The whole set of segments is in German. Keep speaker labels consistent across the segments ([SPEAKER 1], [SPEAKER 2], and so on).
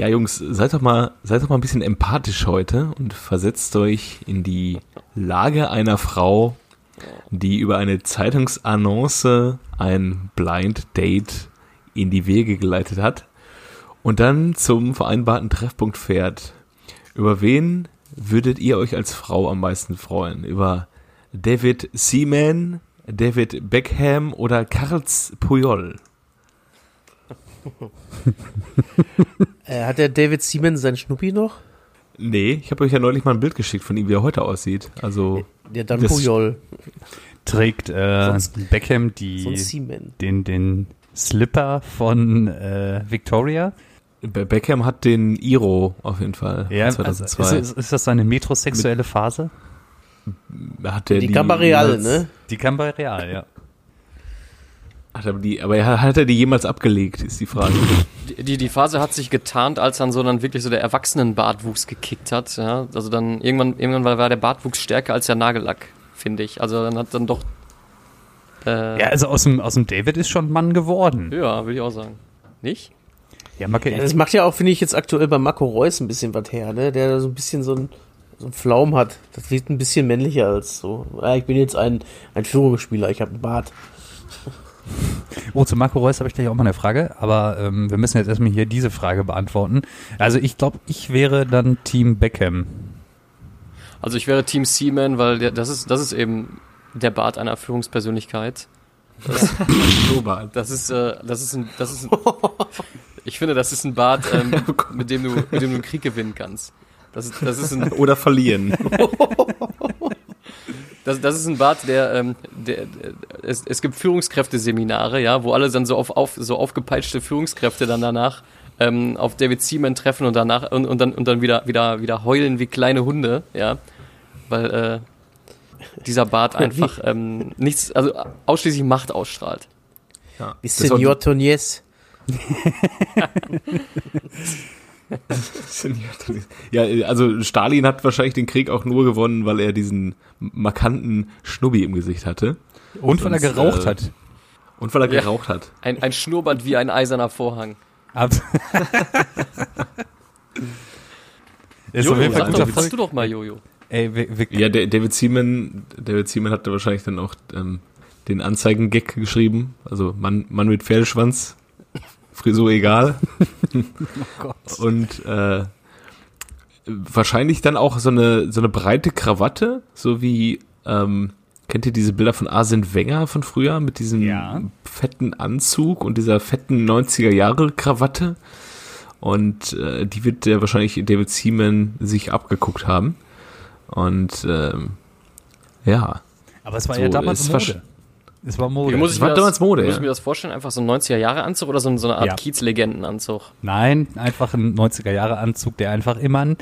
[SPEAKER 1] Ja, Jungs, seid doch mal, seid doch mal ein bisschen empathisch heute und versetzt euch in die Lage einer Frau, die über eine Zeitungsannonce ein Blind Date in die Wege geleitet hat und dann zum vereinbarten Treffpunkt fährt. Über wen würdet ihr euch als Frau am meisten freuen? Über David Seaman, David Beckham oder Karls Puyol?
[SPEAKER 2] äh, hat der David Seaman sein Schnuppi noch?
[SPEAKER 1] Nee, ich habe euch ja neulich mal ein Bild geschickt von ihm, wie er heute aussieht. Also
[SPEAKER 2] ja, dann Puyol.
[SPEAKER 3] Trägt äh, Beckham die, den, den Slipper von äh, Victoria?
[SPEAKER 1] Beckham hat den Iro auf jeden Fall.
[SPEAKER 3] Ja, 2002. Also ist, ist, das seine metrosexuelle Phase?
[SPEAKER 1] Hat der
[SPEAKER 2] die, die Gamba Real, ne?
[SPEAKER 3] Die Gamba Real, ja.
[SPEAKER 1] Hat er die, aber hat er die jemals abgelegt, ist die Frage.
[SPEAKER 4] Die, die, die Phase hat sich getarnt, als dann so dann wirklich so der Erwachsenenbartwuchs gekickt hat. Ja? Also dann irgendwann, irgendwann war der Bartwuchs stärker als der Nagellack, finde ich. Also dann hat dann doch.
[SPEAKER 3] Äh, ja, also aus dem, aus dem David ist schon Mann geworden.
[SPEAKER 4] Ja, würde ich auch sagen. Nicht?
[SPEAKER 2] Ja, ja, das macht ja auch, finde ich, jetzt aktuell bei Marco Reus ein bisschen was her, ne? Der so ein bisschen so ein, so ein Pflaum hat. Das wirkt ein bisschen männlicher als so. Ja, ich bin jetzt ein, ein Führungsspieler, ich habe einen Bart.
[SPEAKER 3] Oh, zu Marco Reus habe ich gleich auch mal eine Frage, aber ähm, wir müssen jetzt erstmal hier diese Frage beantworten. Also ich glaube, ich wäre dann Team Beckham.
[SPEAKER 4] Also ich wäre Team Seaman, weil der, das ist das ist eben der Bart einer Führungspersönlichkeit. Das, das ist äh, das ist ein das ist ein, ich finde, das ist ein Bart, ähm, mit dem du mit dem du einen Krieg gewinnen kannst. Das, das ist ein
[SPEAKER 1] oder verlieren.
[SPEAKER 4] Das, das ist ein Bart, der, ähm, der, der es, es gibt Führungskräfteseminare, ja, wo alle dann so auf, auf so aufgepeitschte Führungskräfte dann danach ähm, auf David Seaman treffen und danach und, und dann und dann wieder wieder wieder heulen wie kleine Hunde, ja, weil äh, dieser Bart einfach ähm, nichts, also ausschließlich Macht ausstrahlt.
[SPEAKER 2] Ja. Wie Senor Tonies.
[SPEAKER 1] ja, also Stalin hat wahrscheinlich den Krieg auch nur gewonnen, weil er diesen markanten Schnubbi im Gesicht hatte.
[SPEAKER 3] Und weil er geraucht äh, hat.
[SPEAKER 1] Und weil er ja, geraucht hat.
[SPEAKER 4] Ein, ein Schnurrbart wie ein eiserner Vorhang.
[SPEAKER 3] Ab
[SPEAKER 4] Jojo, sag doch, sag du doch mal, Jojo.
[SPEAKER 1] Ey, wir, wir ja, David Seaman, David Seaman hatte wahrscheinlich dann auch ähm, den Anzeigen-Gag geschrieben. Also Mann, Mann mit Pferdeschwanz Frisur egal. oh. Und äh, wahrscheinlich dann auch so eine, so eine breite Krawatte, so wie, ähm, kennt ihr diese Bilder von Arsene Wenger von früher mit diesem ja. fetten Anzug und dieser fetten 90er Jahre Krawatte? Und äh, die wird der wahrscheinlich David Seaman sich abgeguckt haben. Und ähm, ja.
[SPEAKER 3] Aber es war so ja damals Mode.
[SPEAKER 4] Es war Mode. Wie muss ich, war das, damals Mode, muss ich mir das vorstellen? Einfach so ein 90er-Jahre-Anzug oder so, so eine Art ja. Kiez-Legenden-Anzug?
[SPEAKER 3] Nein, einfach ein 90er-Jahre-Anzug, der einfach immer ein,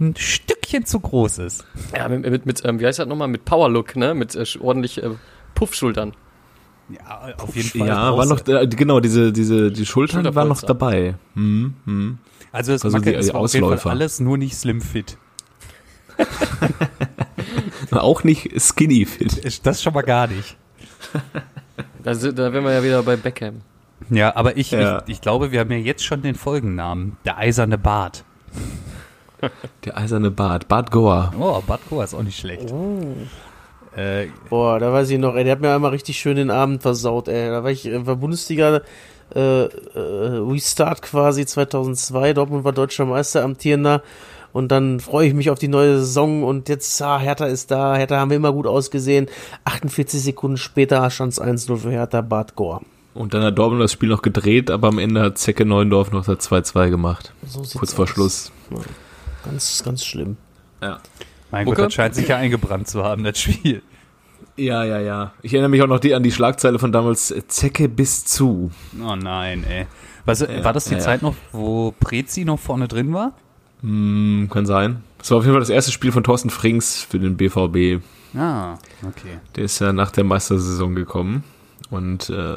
[SPEAKER 3] ein, Stückchen zu groß ist.
[SPEAKER 4] Ja, mit, mit, mit ähm, wie heißt das nochmal? Mit Power-Look, ne? Mit äh, ordentlich äh, Puffschultern.
[SPEAKER 1] Ja, auf jeden Fall. Ja, war noch, äh, genau, diese, diese, die Schultern waren noch dabei. Hm,
[SPEAKER 3] hm. Also es also die, die Ausläufer. alles nur nicht slim fit.
[SPEAKER 1] auch nicht skinny fit.
[SPEAKER 3] Das schon mal gar nicht.
[SPEAKER 4] Da, da wären wir ja wieder bei Beckham.
[SPEAKER 3] Ja, aber ich, ja. ich, ich glaube, wir haben ja jetzt schon den Folgennamen. Der eiserne Bart.
[SPEAKER 1] Der eiserne Bart. Bart Goa.
[SPEAKER 3] Oh, Bart Goa ist auch nicht schlecht. Oh.
[SPEAKER 2] Äh, Boah, da weiß ich noch, ey, der hat mir einmal richtig schön den Abend versaut, ey. Da war ich, war Bundesliga äh, äh, Restart quasi 2002. Dortmund war deutscher Meister, amtierender. Und dann freue ich mich auf die neue Saison und jetzt, ah, Hertha ist da, Hertha haben wir immer gut ausgesehen. 48 Sekunden später stand es 1-0 für Hertha Bad Gore.
[SPEAKER 1] Und dann hat Dortmund das Spiel noch gedreht, aber am Ende hat Zecke Neuendorf noch das 2-2 gemacht. So Kurz vor aus. Schluss. Ja.
[SPEAKER 2] Ganz, ganz schlimm.
[SPEAKER 3] Ja. Mein okay. Gott, das scheint sich ja eingebrannt zu haben, das Spiel.
[SPEAKER 1] Ja, ja, ja. Ich erinnere mich auch noch die, an die Schlagzeile von damals, Zecke bis zu.
[SPEAKER 3] Oh nein, ey. Was, ja, war das die ja, Zeit noch, wo Prezi noch vorne drin war?
[SPEAKER 1] Hm, kann sein. Das war auf jeden Fall das erste Spiel von Thorsten Frings für den BVB.
[SPEAKER 3] Ah, okay.
[SPEAKER 1] Der ist ja nach der Meistersaison gekommen. Und äh,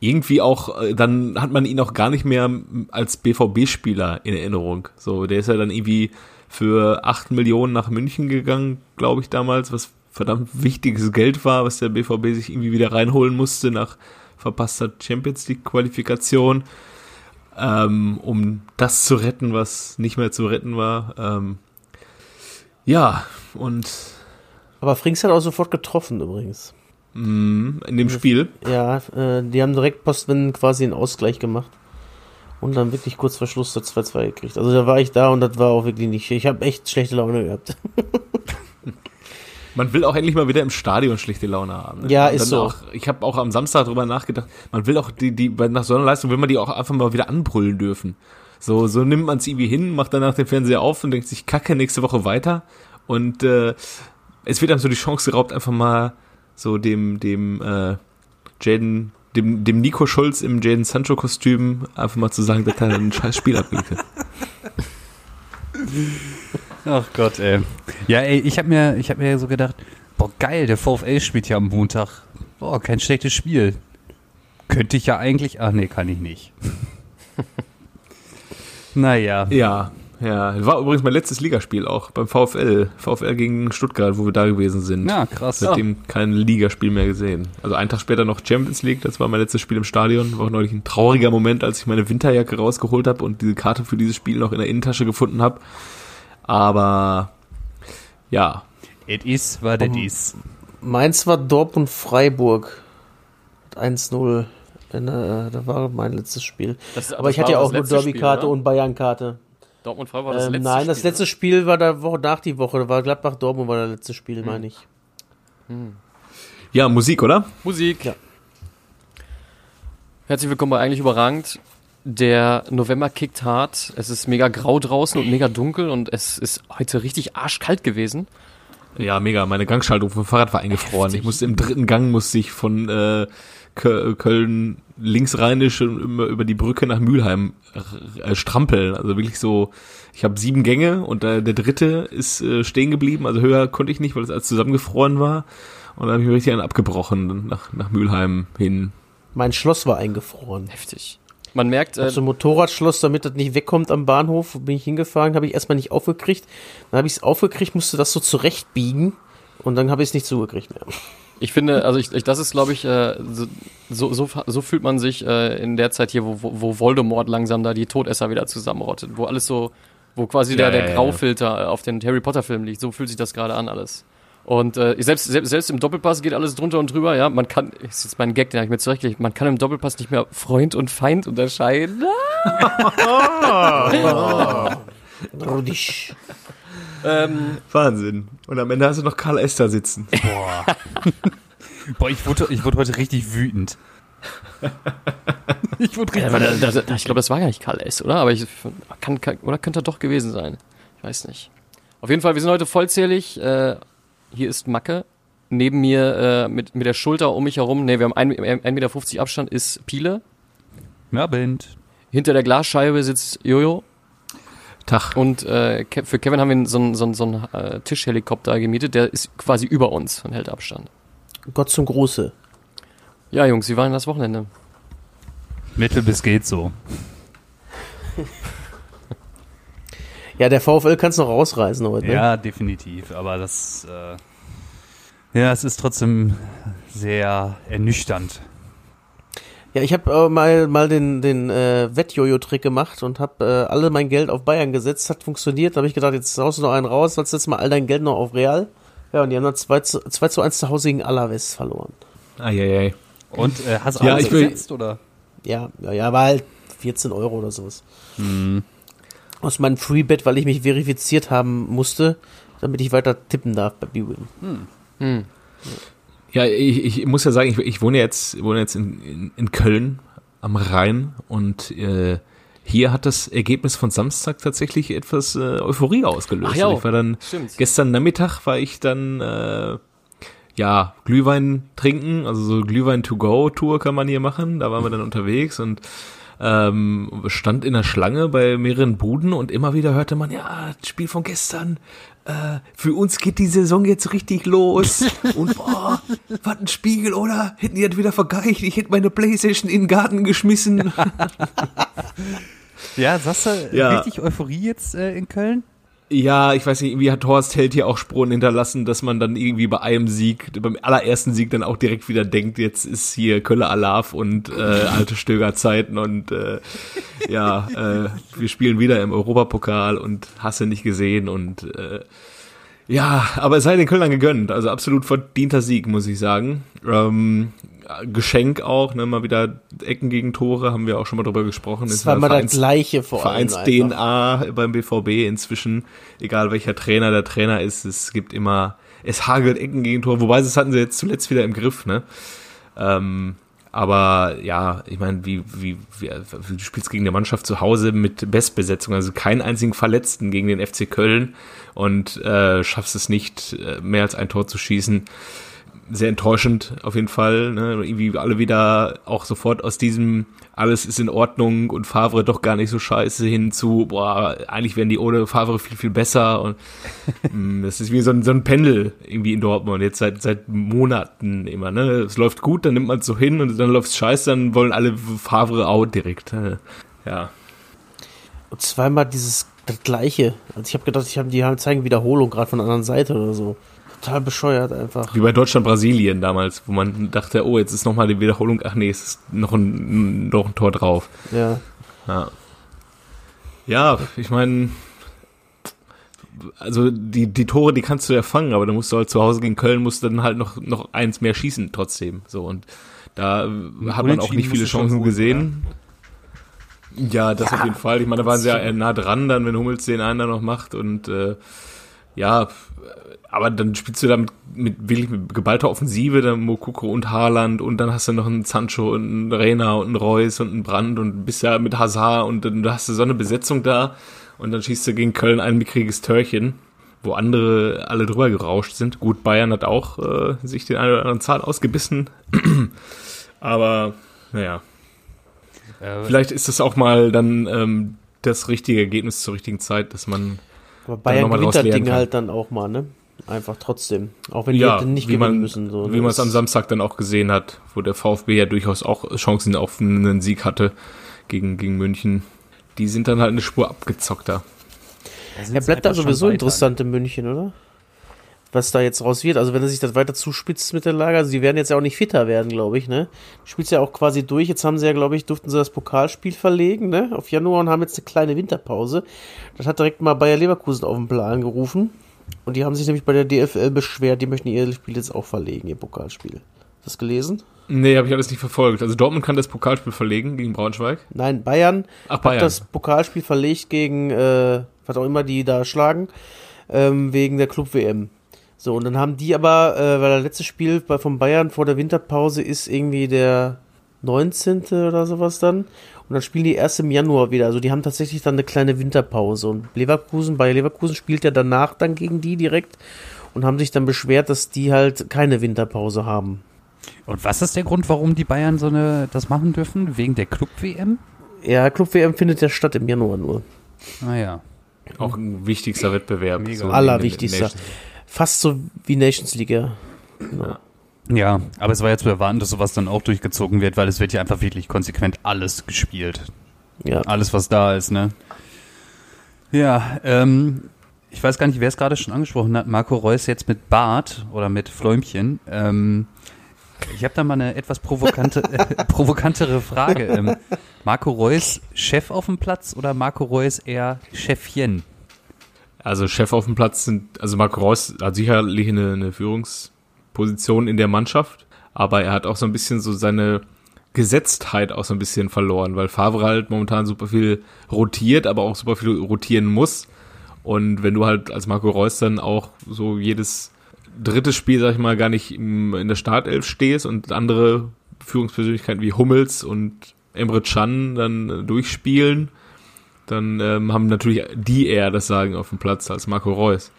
[SPEAKER 1] irgendwie auch, äh, dann hat man ihn auch gar nicht mehr als BVB-Spieler in Erinnerung. So, der ist ja dann irgendwie für 8 Millionen nach München gegangen, glaube ich, damals, was verdammt wichtiges Geld war, was der BVB sich irgendwie wieder reinholen musste nach verpasster Champions League-Qualifikation. Ähm, um das zu retten, was nicht mehr zu retten war. Ähm, ja, und
[SPEAKER 2] Aber Frings hat auch sofort getroffen übrigens.
[SPEAKER 1] mh, in dem Spiel.
[SPEAKER 2] Ja, äh, die haben direkt Postwenden quasi einen Ausgleich gemacht. Und dann wirklich kurz vor Schluss das 2-2 gekriegt. Also da war ich da und das war auch wirklich nicht. Ich habe echt schlechte Laune gehabt.
[SPEAKER 1] Man will auch endlich mal wieder im Stadion schlechte Laune haben. ne?
[SPEAKER 2] Ja,
[SPEAKER 1] Und
[SPEAKER 2] ist
[SPEAKER 1] dann
[SPEAKER 2] so.
[SPEAKER 1] Auch, ich habe auch am Samstag drüber nachgedacht. Man will auch die, die bei- nach so einer Leistung will man die auch einfach mal wieder anbrüllen dürfen. So, so nimmt man es irgendwie hin, macht danach den Fernseher auf und denkt sich, kacke, nächste Woche weiter. Und äh, es wird einem so die Chance geraubt, einfach mal so dem, dem äh, Jaden, dem, dem Nico Schulz im Jaden Sancho-Kostüm einfach mal zu sagen, dass er ein scheiß Spiel abgelegt hat.
[SPEAKER 3] Ach Gott, ey. Ja, ey, ich habe mir, ich hab mir so gedacht, boah, geil, der VfL spielt ja am Montag. Boah, kein schlechtes Spiel. Könnte ich ja eigentlich, ach nee, kann ich nicht. naja.
[SPEAKER 1] Ja, ja. War übrigens mein letztes Ligaspiel auch beim VfL. VfL gegen Stuttgart, wo wir da gewesen sind.
[SPEAKER 3] Ja, krass.
[SPEAKER 1] Seitdem kein Ligaspiel mehr gesehen. Also einen Tag später noch Champions League, das war mein letztes Spiel im Stadion. War auch neulich ein trauriger Moment, als ich meine Winterjacke rausgeholt habe und diese Karte für dieses Spiel noch in der Innentasche gefunden habe. Aber ja,
[SPEAKER 3] It is, what it
[SPEAKER 2] Um,
[SPEAKER 3] is.
[SPEAKER 2] Meins war Dortmund Freiburg. 1-0. Wenn, äh, Da war mein letztes Spiel.
[SPEAKER 4] Das-
[SPEAKER 2] Aber
[SPEAKER 4] das
[SPEAKER 2] ich hatte ja auch nur Derby-Karte
[SPEAKER 4] Spiel,
[SPEAKER 2] und Bayern-Karte.
[SPEAKER 4] Dortmund Freiburg war das
[SPEAKER 2] Ähm,
[SPEAKER 4] letzte
[SPEAKER 2] nein, das
[SPEAKER 4] Spiel,
[SPEAKER 2] letzte
[SPEAKER 4] oder?
[SPEAKER 2] Spiel war da Woche nach die Woche. Da war Gladbach Dortmund war das letzte Spiel,
[SPEAKER 4] Hm.
[SPEAKER 2] meine ich.
[SPEAKER 1] ja, Musik, oder?
[SPEAKER 4] Musik.
[SPEAKER 2] Ja.
[SPEAKER 4] Herzlich willkommen bei Eigentlich Überragend. Der November kickt hart. Es ist mega grau draußen und mega dunkel und es ist heute richtig arschkalt gewesen.
[SPEAKER 1] Ja, mega. Meine Gangschaltung vom Fahrrad war eingefroren.
[SPEAKER 4] Heftig.
[SPEAKER 1] Ich musste im dritten Gang musste ich von äh, Kö- Köln linksrheinisch und immer über die Brücke nach Mülheim äh, strampeln. Also wirklich so, ich habe sieben Gänge und äh, der dritte ist äh, stehen geblieben. Also höher konnte ich nicht, weil es alles zusammengefroren war. Und dann habe ich mir richtig einen abgebrochen nach, nach Mülheim hin.
[SPEAKER 2] Mein Schloss war eingefroren.
[SPEAKER 4] Heftig. Man merkt,
[SPEAKER 2] Ich
[SPEAKER 4] äh,
[SPEAKER 2] so ein Motorradschloss, damit das nicht wegkommt am Bahnhof, bin ich hingefahren, habe ich erstmal nicht aufgekriegt. Dann habe ich es aufgekriegt, musste das so zurechtbiegen und dann habe ich es nicht zugekriegt mehr.
[SPEAKER 4] ich finde, also ich, ich das ist, glaube ich, äh, so, so, so fühlt man sich äh, in der Zeit hier, wo, wo Voldemort langsam da die Todesser wieder zusammenrottet, wo alles so, wo quasi der,
[SPEAKER 1] Ja,
[SPEAKER 4] der
[SPEAKER 1] ja, ja.
[SPEAKER 4] Graufilter äh, auf den Harry Potter Film liegt. So fühlt sich das gerade an alles. Und äh, selbst, selbst, selbst im Doppelpass geht alles drunter und drüber, ja. Man kann, ist jetzt mein Gag, den habe ich mir zurechtgelegt, man kann im Doppelpass nicht mehr Freund und Feind unterscheiden.
[SPEAKER 2] Rudisch.
[SPEAKER 4] Ähm,
[SPEAKER 1] Wahnsinn. Und am Ende hast du noch Karl Esther sitzen.
[SPEAKER 3] Boah. Boah, ich wurde, ich wurde heute richtig wütend. ich wurde
[SPEAKER 4] Ja,
[SPEAKER 3] richtig
[SPEAKER 4] da, da, da, ich glaube, das war gar nicht Karl S., oder? Aber ich kann, kann oder könnte er doch gewesen sein. Ich weiß nicht. Auf jeden Fall, wir sind heute vollzählig. Äh, hier ist Macke. Neben mir äh, mit, mit der Schulter um mich herum, ne, wir haben 1,50 Meter Abstand, ist Piele.
[SPEAKER 3] Ja, Bind.
[SPEAKER 4] Hinter der Glasscheibe sitzt Jojo.
[SPEAKER 1] Tag.
[SPEAKER 4] Und äh, Ke- für Kevin haben wir so einen so einen- so einen, äh, Tischhelikopter gemietet, der ist quasi über uns und hält Abstand.
[SPEAKER 2] Gott zum Gruße.
[SPEAKER 4] Ja, Jungs, wie war denn das Wochenende?
[SPEAKER 3] Mittel bis geht so.
[SPEAKER 2] Ja, der VfL kann es noch rausreißen heute. Ne?
[SPEAKER 3] Ja, definitiv. Aber das, äh, ja, es ist trotzdem sehr ernüchternd.
[SPEAKER 2] Ja, ich habe äh, mal, mal den, den äh, Wettjojo-Trick gemacht und habe äh, alle mein Geld auf Bayern gesetzt. Hat funktioniert. Da habe ich gedacht, jetzt haust du noch einen raus, sonst setzt mal all dein Geld noch auf Real. Ja, und die haben dann 2 zu, 2 zu 1 zu Hause gegen Alaves verloren.
[SPEAKER 1] Eieiei.
[SPEAKER 3] Und äh, hast du
[SPEAKER 1] Ja,
[SPEAKER 3] alles
[SPEAKER 1] ich will-
[SPEAKER 3] gesetzt, oder?
[SPEAKER 2] Ja, ja, ja, war halt 14 Euro oder sowas.
[SPEAKER 3] Hm.
[SPEAKER 2] Aus meinem Freebet, weil ich mich verifiziert haben musste, damit ich weiter tippen darf bei BWin.
[SPEAKER 4] Hm.
[SPEAKER 1] Ja, ich, ich muss ja sagen, ich, ich wohne jetzt, wohne jetzt in, in, in Köln am Rhein und äh, hier hat das Ergebnis von Samstag tatsächlich etwas äh, Euphorie ausgelöst.
[SPEAKER 4] Ach ja.
[SPEAKER 1] Ich war dann
[SPEAKER 4] Stimmt.
[SPEAKER 1] gestern Nachmittag war ich dann äh, ja Glühwein trinken, also so Glühwein to go Tour kann man hier machen. Da waren wir dann unterwegs und ähm, stand in der Schlange bei mehreren Buden und immer wieder hörte man, ja, das Spiel von gestern, äh, für uns geht die Saison jetzt richtig los und boah, was ein Spiegel, oder? Hätten die das wieder vergeicht, ich hätte meine Playstation in den Garten geschmissen.
[SPEAKER 3] Ja, sagst du
[SPEAKER 1] Ja.
[SPEAKER 3] richtig Euphorie jetzt äh, in Köln?
[SPEAKER 1] Ja, ich weiß nicht, irgendwie hat Horst Held hier auch Spuren hinterlassen, dass man dann irgendwie bei einem Sieg, beim allerersten Sieg dann auch direkt wieder denkt, jetzt ist hier Kölle Alarv und äh, alte Stöger Zeiten und äh, ja, äh, wir spielen wieder im Europapokal und hasse nicht gesehen und äh, ja, aber es sei den Kölnern gegönnt, also absolut verdienter Sieg, muss ich sagen. Ähm, Geschenk auch, ne, mal wieder Ecken gegen Tore, haben wir auch schon mal drüber gesprochen.
[SPEAKER 2] Das war mal das gleiche vor allem.
[SPEAKER 1] Vereins DNA beim BVB inzwischen, egal welcher Trainer der Trainer ist, es gibt immer, es hagelt Ecken gegen Tore, wobei das hatten sie jetzt zuletzt wieder im Griff, ne? Ähm, aber ja, ich meine, wie, wie, wie, du spielst gegen eine Mannschaft zu Hause mit Bestbesetzung, also keinen einzigen Verletzten gegen den FC Köln und äh, schaffst es nicht, äh, mehr als ein Tor zu schießen sehr enttäuschend auf jeden Fall. Ne? Irgendwie alle wieder auch sofort aus diesem alles ist in Ordnung und Favre doch gar nicht so scheiße hin zu, boah, eigentlich wären die ohne Favre viel, viel besser. Und mm, das ist wie so ein, so ein Pendel irgendwie in Dortmund, jetzt seit, seit Monaten immer. Ne? Es läuft gut, dann nimmt man es so hin und dann läuft es scheiße, dann wollen alle Favre out direkt. Ja.
[SPEAKER 2] Und zweimal dieses das gleiche. Also ich habe gedacht, ich habe die haben zeigen Wiederholung gerade von der anderen Seite oder so total bescheuert einfach.
[SPEAKER 1] Wie bei Deutschland-Brasilien damals, wo man dachte, oh, jetzt ist nochmal die Wiederholung, ach nee, es ist noch ein, noch ein Tor drauf.
[SPEAKER 2] Ja.
[SPEAKER 1] Ja, ja ich meine, also die, die Tore, die kannst du ja fangen, aber dann musst du halt zu Hause gegen Köln, musst du dann halt noch, noch eins mehr schießen trotzdem. So, und da hat man auch nicht viele Chancen gut, gesehen. Ja, ja das ja, auf jeden Fall. Ich meine, da waren sie ja nah dran, dann, wenn Hummels den einen da noch macht und äh, ja, aber dann spielst du da mit, mit wirklich mit geballter Offensive, dann Mokoko und Haaland und dann hast du noch einen Sancho und einen Reina und einen Reus und einen Brand und bist ja mit Hazard und dann hast du so eine Besetzung da und dann schießt du gegen Köln ein mickriges Törchen, wo andere alle drüber gerauscht sind. Gut, Bayern hat auch äh, sich den einen oder anderen Zahn ausgebissen, aber naja. Vielleicht ist das auch mal dann ähm, das richtige Ergebnis zur richtigen Zeit, dass man
[SPEAKER 2] aber Bayern gewinnt das Ding halt dann auch mal, ne? Einfach trotzdem. Auch wenn die ja, nicht gewinnen
[SPEAKER 1] man,
[SPEAKER 2] müssen. So,
[SPEAKER 1] wie man es am Samstag dann auch gesehen hat, wo der VfB ja durchaus auch Chancen auf einen Sieg hatte gegen, gegen München. Die sind dann halt eine Spur abgezockter.
[SPEAKER 2] Er bleibt da sowieso interessant in München, oder? Was da jetzt raus wird. Also wenn er sich das weiter zuspitzt mit der Lage, also die werden jetzt ja auch nicht fitter werden, glaube ich, ne? Du spielst ja auch quasi durch. Jetzt haben sie ja, glaube ich, durften sie das Pokalspiel verlegen, ne? Auf Januar und haben jetzt eine kleine Winterpause. Das hat direkt mal Bayer Leverkusen auf den Plan gerufen. Und die haben sich nämlich bei der DFL beschwert, die möchten ihr Spiel jetzt auch verlegen, ihr Pokalspiel. Hast du das gelesen?
[SPEAKER 1] Nee, habe ich alles nicht verfolgt. Also Dortmund kann das Pokalspiel verlegen gegen Braunschweig?
[SPEAKER 2] Nein, Bayern, Ach, Bayern. hat das Pokalspiel verlegt gegen, äh, was auch immer die da schlagen, ähm, wegen der Club-WM. So, und dann haben die aber, äh, weil das letzte Spiel bei, von Bayern vor der Winterpause ist irgendwie der 19. oder sowas dann. Und dann spielen die erst im Januar wieder. Also die haben tatsächlich dann eine kleine Winterpause. Und Leverkusen, bei Leverkusen spielt ja danach dann gegen die direkt und haben sich dann beschwert, dass die halt keine Winterpause haben.
[SPEAKER 3] Und was ist der Grund, warum die Bayern so eine das machen dürfen? Wegen der Club-WM?
[SPEAKER 2] Ja, Club-WM findet ja statt im Januar nur.
[SPEAKER 3] Naja.
[SPEAKER 1] Ah, Auch ein wichtigster Wettbewerb.
[SPEAKER 2] So Allerwichtigster. Fast so wie Nations League, ja.
[SPEAKER 3] Genau. Ja. Ja, aber es war ja zu erwarten, dass sowas dann auch durchgezogen wird, weil es wird ja einfach wirklich konsequent alles gespielt. Ja. Alles, was da ist, ne? Ja, ähm, ich weiß gar nicht, wer es gerade schon angesprochen hat. Marco Reus jetzt mit Bart oder mit Fläumchen. Ähm, ich habe da mal eine etwas provokante, äh, provokantere Frage. Ähm, Marco Reus Chef auf dem Platz oder Marco Reus eher Chefchen?
[SPEAKER 1] Also Chef auf dem Platz sind, also Marco Reus hat sicherlich eine, eine Führungs- Position in der Mannschaft, aber er hat auch so ein bisschen so seine Gesetztheit auch so ein bisschen verloren, weil Favre halt momentan super viel rotiert, aber auch super viel rotieren muss. Und wenn du halt als Marco Reus dann auch so jedes dritte Spiel, sag ich mal, gar nicht in der Startelf stehst und andere Führungspersönlichkeiten wie Hummels und Emre Can dann durchspielen, dann ähm, haben natürlich die eher das Sagen auf dem Platz als Marco Reus.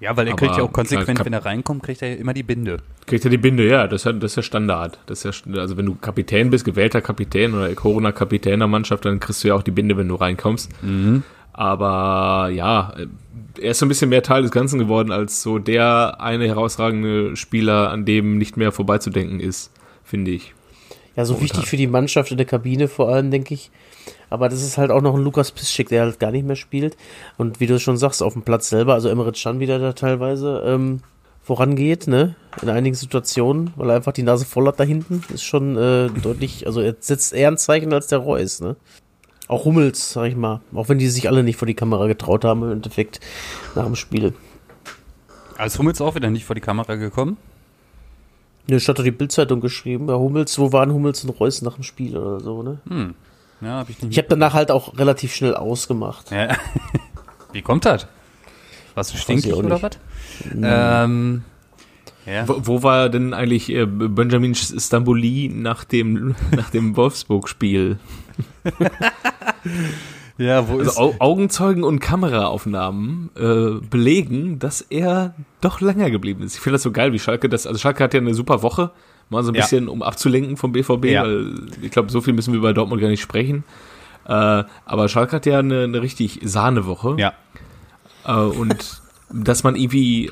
[SPEAKER 3] Ja, weil er Aber kriegt ja auch konsequent, wenn er reinkommt, kriegt er ja immer die Binde.
[SPEAKER 1] Kriegt er die Binde, ja, das ist ja, das ist ja Standard. Das ist ja, also wenn du Kapitän bist, gewählter Kapitän oder Corona-Kapitän der Mannschaft, dann kriegst du ja auch die Binde, wenn du reinkommst. Mhm. Aber ja, er ist so ein bisschen mehr Teil des Ganzen geworden, als so der eine herausragende Spieler, an dem nicht mehr vorbeizudenken ist, finde ich.
[SPEAKER 2] Ja, so wichtig für die Mannschaft in der Kabine vor allem, denke ich. Aber das ist halt auch noch ein Lukas Piszczek, der halt gar nicht mehr spielt. Und wie du schon sagst, auf dem Platz selber, also Emre Can wieder da teilweise ähm, vorangeht, ne? In einigen Situationen, weil er einfach die Nase voll hat da hinten. Ist schon äh, deutlich, also er setzt eher ein Zeichen als der Reus, ne? Auch Hummels, sag ich mal. Auch wenn die sich alle nicht vor die Kamera getraut haben im Endeffekt nach dem Spiel.
[SPEAKER 3] Als Hummels auch wieder nicht vor die Kamera gekommen?
[SPEAKER 2] Ne, statt doch die Bildzeitung geschrieben. Ja, Hummels, wo waren Hummels und Reus nach dem Spiel oder so, ne?
[SPEAKER 3] Hm. Ja, hab ich nicht.
[SPEAKER 2] Ich habe danach halt auch relativ schnell ausgemacht.
[SPEAKER 3] Ja. Wie kommt das? Warst du stinkig oder was? Ähm,
[SPEAKER 1] ja. wo, wo, war denn eigentlich äh, Benjamin Stambouli nach dem, nach dem Wolfsburg-Spiel? ja, wo also ist Augenzeugen und Kameraaufnahmen äh, belegen, dass er doch länger geblieben ist. Ich finde das so geil, wie Schalke das. Also Schalke hat ja eine super Woche, mal so ein ja. bisschen, um abzulenken vom BVB, ja. weil ich glaube, so viel müssen wir bei Dortmund gar nicht sprechen. Äh, aber Schalke hat ja eine, eine richtig Sahnewoche.
[SPEAKER 3] Ja.
[SPEAKER 1] Äh, und dass man irgendwie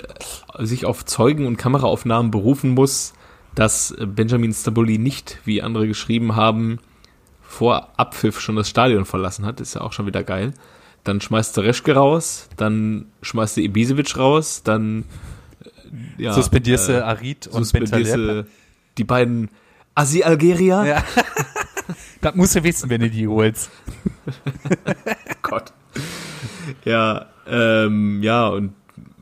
[SPEAKER 1] sich auf Zeugen und Kameraaufnahmen berufen muss, dass Benjamin Staboli nicht, wie andere geschrieben haben, vor Abpfiff schon das Stadion verlassen hat, ist ja auch schon wieder geil. Dann schmeißt der Reschke raus, dann schmeißt der Ibisevic raus, dann
[SPEAKER 3] äh, ja, suspendierst du äh, Arid und Bentaleb.
[SPEAKER 1] Die beiden Asi Algeria. Ja.
[SPEAKER 3] das musst du wissen, wenn du die holst.
[SPEAKER 1] Gott. Ja, ähm, ja, und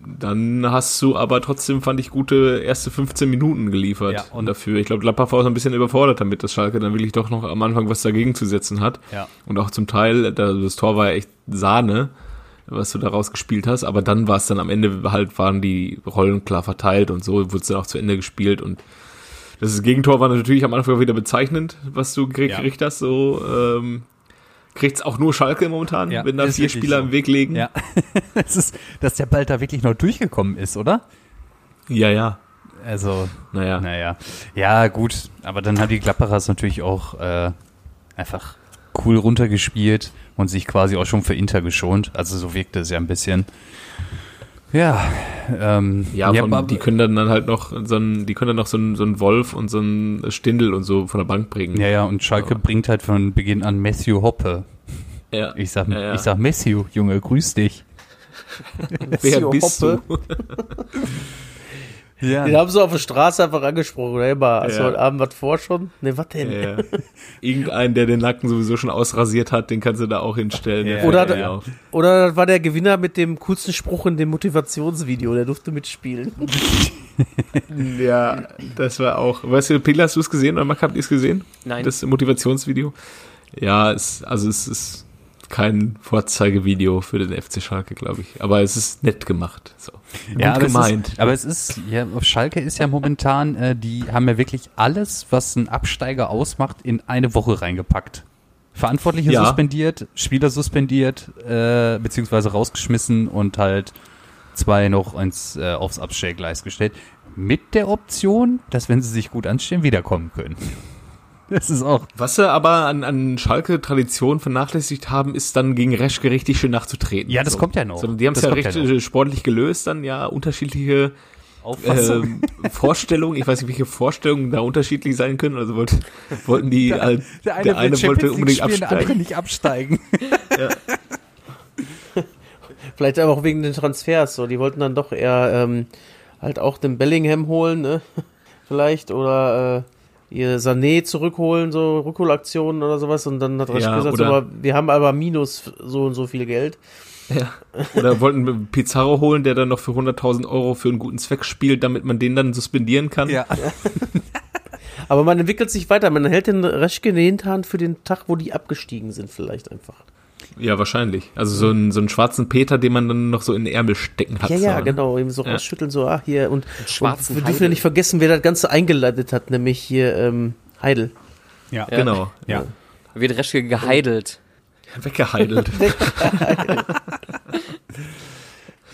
[SPEAKER 1] dann hast du aber trotzdem, fand ich, gute erste 15 Minuten geliefert ja, und dafür. Ich glaube, Gladbach war auch ein bisschen überfordert damit, dass Schalke dann wirklich doch noch am Anfang was dagegen zu setzen hat.
[SPEAKER 3] Ja.
[SPEAKER 1] Und auch zum Teil, das Tor war ja echt Sahne, was du daraus gespielt hast, aber dann war es dann am Ende halt, waren die Rollen klar verteilt und so wurde es dann auch zu Ende gespielt und das Gegentor war natürlich am Anfang wieder bezeichnend, was du gekriegt ja. hast, so, ähm, kriegt's auch nur Schalke momentan, ja, wenn da vier Spieler so. im Weg liegen.
[SPEAKER 3] Ja. das ist, dass der Ball da wirklich noch durchgekommen ist, oder?
[SPEAKER 1] Ja, ja.
[SPEAKER 3] Also, naja. Naja. Ja, gut. Aber dann haben die Klapperers natürlich auch äh, einfach cool runtergespielt und sich quasi auch schon für Inter geschont. Also so wirkte es ja ein bisschen. Ja, ähm,
[SPEAKER 1] ja, von, ja die können dann halt noch so ein, die können dann noch so ein, so ein Wolf und so ein Stindel und so von der Bank bringen.
[SPEAKER 3] Ja, ja, und Schalke ja. bringt halt von Beginn an Matthew Hoppe. Ja. Ich sag, ja, ja. ich sag Matthew, Junge, grüß dich.
[SPEAKER 1] Wer bist Hoppe? du?
[SPEAKER 2] Ja. Den haben sie auf der Straße einfach angesprochen, oder? Immer, hast ja. du heute Abend was vor schon? Ne, was denn? Ja.
[SPEAKER 1] Irgendeinen, der den Nacken sowieso schon ausrasiert hat, den kannst du da auch hinstellen.
[SPEAKER 2] Ja. Oder, ja. oder das war der Gewinner mit dem coolsten Spruch in dem Motivationsvideo, der durfte mitspielen.
[SPEAKER 1] ja, das war auch. Weißt du, Pille, hast du es gesehen oder Marc, habt ihr es gesehen?
[SPEAKER 4] Nein.
[SPEAKER 1] Das Motivationsvideo? Ja, es, also es ist kein Vorzeigevideo für den FC Schalke, glaube ich. Aber es ist nett gemacht. So.
[SPEAKER 3] Ja, aber gemeint. Es ist, aber es ist, ja, Schalke ist ja momentan, äh, die haben ja wirklich alles, was ein Absteiger ausmacht, in eine Woche reingepackt. Verantwortliche ja. suspendiert, Spieler suspendiert, äh, beziehungsweise rausgeschmissen und halt zwei noch ins, äh, aufs Abstellgleis gestellt. Mit der Option, dass wenn sie sich gut anstellen, wiederkommen können.
[SPEAKER 1] Das ist auch. Was sie aber an, an Schalke-Tradition vernachlässigt haben, ist dann gegen Reschke richtig schön nachzutreten.
[SPEAKER 3] Ja, das so. kommt ja noch.
[SPEAKER 1] So, die haben es ja recht ja sportlich gelöst, dann ja unterschiedliche ähm, Vorstellungen. Ich weiß nicht, welche Vorstellungen da unterschiedlich sein können. Also wollte, wollten die, der,
[SPEAKER 3] halt, der eine, der eine wollte unbedingt spielen, absteigen. Der andere nicht absteigen. ja.
[SPEAKER 2] Vielleicht aber auch wegen den Transfers. So, die wollten dann doch eher ähm, halt auch den Bellingham holen, ne? Vielleicht oder äh, ihr Sané zurückholen, so Rückholaktionen oder sowas. Und dann hat Resch ja, gesagt, so, aber wir haben aber minus so und so viel Geld.
[SPEAKER 1] Ja. Oder wollten Pizarro holen, der dann noch für 100.000 Euro für einen guten Zweck spielt, damit man den dann suspendieren kann.
[SPEAKER 2] Ja. aber man entwickelt sich weiter. Man hält den Reschke in den Hintern für den Tag, wo die abgestiegen sind, vielleicht einfach.
[SPEAKER 1] Ja, wahrscheinlich. Also so einen, so einen schwarzen Peter, den man dann noch so in den Ärmel stecken hat.
[SPEAKER 2] Ja, ja, so. genau. Eben so ja. rausschütteln, so, ah, hier. Und, und wir dürfen ja nicht vergessen, wer das Ganze eingeleitet hat, nämlich hier ähm, Heidel.
[SPEAKER 1] Ja, ja. genau.
[SPEAKER 4] Ja. Wird Reschke geheidelt.
[SPEAKER 1] Weggeheidelt.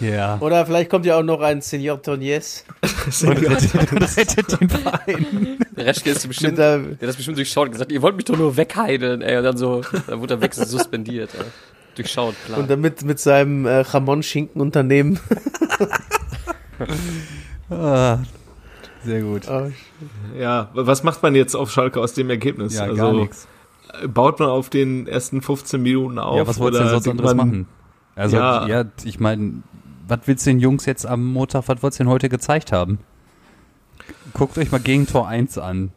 [SPEAKER 2] Ja. Oder vielleicht kommt ja auch noch ein Senior Tonies.
[SPEAKER 3] und rettet, rettet den Verein.
[SPEAKER 4] Der Reschke ist bestimmt, der, der hat das bestimmt durchschaut und gesagt, ihr wollt mich doch nur wegheideln, ey. Und dann so, dann wurde er weg suspendiert. Ey. Durchschaut, klar.
[SPEAKER 2] Und damit mit seinem äh, Ramon-Schinken-Unternehmen.
[SPEAKER 3] ah, sehr gut. Oh,
[SPEAKER 1] ja, was macht man jetzt auf Schalke aus dem Ergebnis?
[SPEAKER 3] Ja, also, gar nichts.
[SPEAKER 1] baut man auf den ersten 15 Minuten auf?
[SPEAKER 3] Ja, was wolltest du denn sonst anderes machen? Also, ja, ja ich meine, was willst du den Jungs jetzt am Montag, was wolltest du denn heute gezeigt haben? Guckt euch mal gegen Tor 1 an.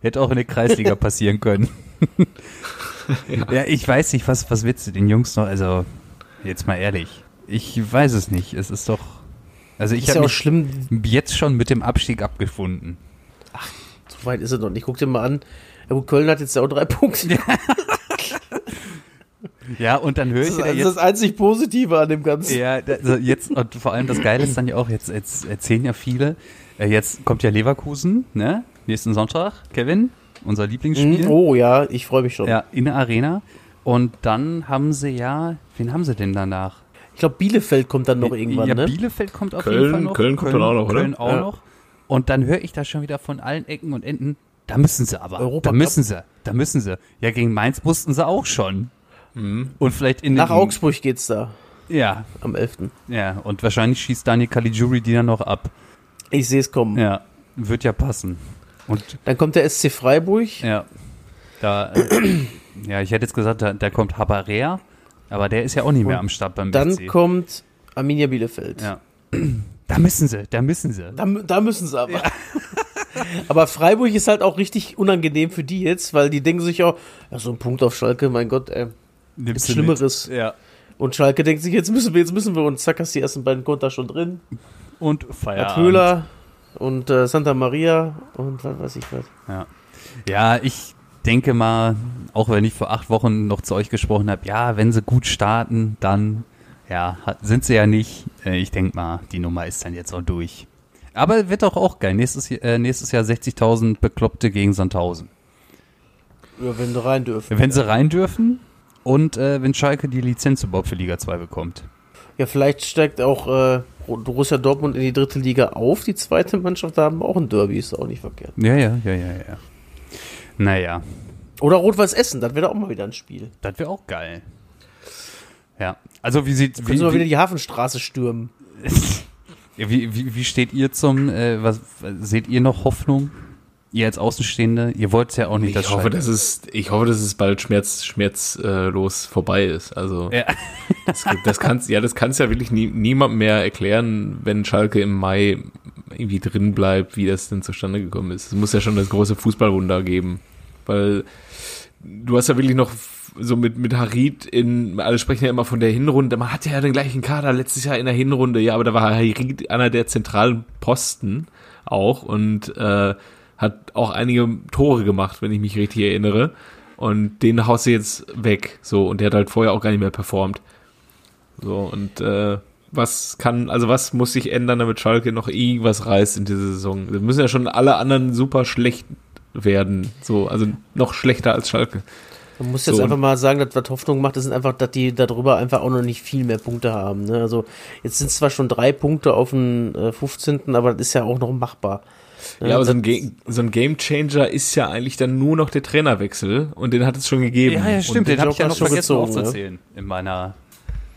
[SPEAKER 3] Hätte auch in der Kreisliga passieren können. ja. ja. ich weiß nicht, was, was willst du den Jungs noch, also, jetzt mal ehrlich. Ich weiß es nicht. Es ist doch, also ich habe ja schlimm jetzt schon mit dem Abstieg abgefunden.
[SPEAKER 2] Ach, so weit ist es noch nicht. Guck dir mal an. Köln hat jetzt ja auch drei Punkte.
[SPEAKER 3] Ja, und dann höre ich
[SPEAKER 2] das ist, jetzt, das einzig Positive an dem Ganzen.
[SPEAKER 3] Ja, also jetzt und vor allem das Geile ist dann ja auch jetzt, jetzt erzählen ja viele. Äh, jetzt kommt ja Leverkusen, ne? Nächsten Sonntag, Kevin, unser Lieblingsspiel.
[SPEAKER 2] Oh ja, ich freue mich schon.
[SPEAKER 3] Ja, in der Arena. Und dann haben sie ja, wen haben sie denn danach?
[SPEAKER 2] Ich glaube, Bielefeld kommt dann noch irgendwann, ja, ne?
[SPEAKER 3] Bielefeld kommt auf
[SPEAKER 1] Köln,
[SPEAKER 3] jeden Fall noch.
[SPEAKER 1] Köln kommt Köln, dann auch noch, oder?
[SPEAKER 3] Köln auch ja. noch. Und dann höre ich da schon wieder von allen Ecken und Enden, da müssen sie aber. Europa da müssen sie. Da müssen sie. Ja, gegen Mainz mussten sie auch schon. Mhm. Und vielleicht in
[SPEAKER 2] Nach Augsburg geht's da.
[SPEAKER 3] Ja.
[SPEAKER 2] Am 11.
[SPEAKER 3] Ja, und wahrscheinlich schießt Daniel Caligiuri die dann noch ab.
[SPEAKER 2] Ich sehe es kommen.
[SPEAKER 3] Ja, wird ja passen. Und
[SPEAKER 2] dann kommt der SC Freiburg.
[SPEAKER 3] Ja. Da, äh, ja, ich hätte jetzt gesagt, da, da kommt Habarea, aber der ist ja auch nicht mehr am Start beim
[SPEAKER 2] Dann FC. kommt Arminia Bielefeld.
[SPEAKER 3] Ja. Da müssen sie, da müssen sie.
[SPEAKER 2] Da, da müssen sie aber. Ja. aber Freiburg ist halt auch richtig unangenehm für die jetzt, weil die denken sich auch, ja, so ein Punkt auf Schalke, mein Gott, ey. Nimmst Schlimmeres.
[SPEAKER 3] Mit. Ja.
[SPEAKER 2] Und Schalke denkt sich, jetzt müssen wir, jetzt müssen wir und zack, hast die ersten beiden Konter schon drin.
[SPEAKER 3] Und Feierabend.
[SPEAKER 2] Höhler und äh, Santa Maria und was weiß ich was.
[SPEAKER 3] Ja. Ja, ich denke mal, auch wenn ich vor acht Wochen noch zu euch gesprochen habe, ja, wenn sie gut starten, dann ja, sind sie ja nicht. Äh, ich denke mal, die Nummer ist dann jetzt auch durch. Aber wird doch auch geil. Nächstes, äh, nächstes Jahr 60.000 Bekloppte gegen Sandhausen.
[SPEAKER 2] Ja, wenn sie rein dürfen.
[SPEAKER 3] Wenn ja. sie rein dürfen, und äh, wenn Schalke die Lizenz überhaupt für Liga 2 bekommt.
[SPEAKER 2] Ja, vielleicht steigt auch äh, Borussia Dortmund in die dritte Liga auf, die zweite Mannschaft, da haben wir auch ein Derby, ist auch nicht verkehrt.
[SPEAKER 3] Ja, ja, ja, ja, ja. Naja.
[SPEAKER 2] Oder Rot-Weiß Essen, das wäre auch mal wieder ein Spiel.
[SPEAKER 3] Das wäre auch geil. Ja, also wie sieht...
[SPEAKER 2] Können
[SPEAKER 3] Sie
[SPEAKER 2] mal wieder die Hafenstraße stürmen.
[SPEAKER 3] wie, wie, wie steht ihr zum, äh, was, seht ihr noch Hoffnung? Ihr als Außenstehende, ihr wollt es ja auch nicht,
[SPEAKER 1] ich dass hoffe, dass es, Ich hoffe, dass es bald schmerz, schmerzlos vorbei ist. Also ja. das, das kann's, ja, das kann's ja wirklich nie, niemand mehr erklären, wenn Schalke im Mai irgendwie drin bleibt, wie das denn zustande gekommen ist. Es muss ja schon das große Fußballwunder geben. Weil du hast ja wirklich noch so mit, mit Harid in, alle sprechen ja immer von der Hinrunde, man hatte ja den gleichen Kader letztes Jahr in der Hinrunde, ja, aber da war Harid einer der zentralen Posten auch und äh, hat auch einige Tore gemacht, wenn ich mich richtig erinnere. Und den haust du jetzt weg. So, und der hat halt vorher auch gar nicht mehr performt. So, und äh, was kann, also was muss sich ändern, damit Schalke noch irgendwas reißt in dieser Saison? Wir müssen ja schon alle anderen super schlecht werden. So, also noch schlechter als Schalke.
[SPEAKER 2] Man muss jetzt so. einfach mal sagen, dass was Hoffnung macht, ist einfach, dass die darüber einfach auch noch nicht viel mehr Punkte haben. Ne? Also jetzt sind es zwar schon drei Punkte auf den äh, 15., aber das ist ja auch noch machbar.
[SPEAKER 1] Ja, aber so ein, so ein Game Changer ist ja eigentlich dann nur noch der Trainerwechsel und den hat es schon gegeben.
[SPEAKER 3] Ja, ja, stimmt, den, den habe ich ja noch vergessen gezogen, aufzuzählen ja? in meiner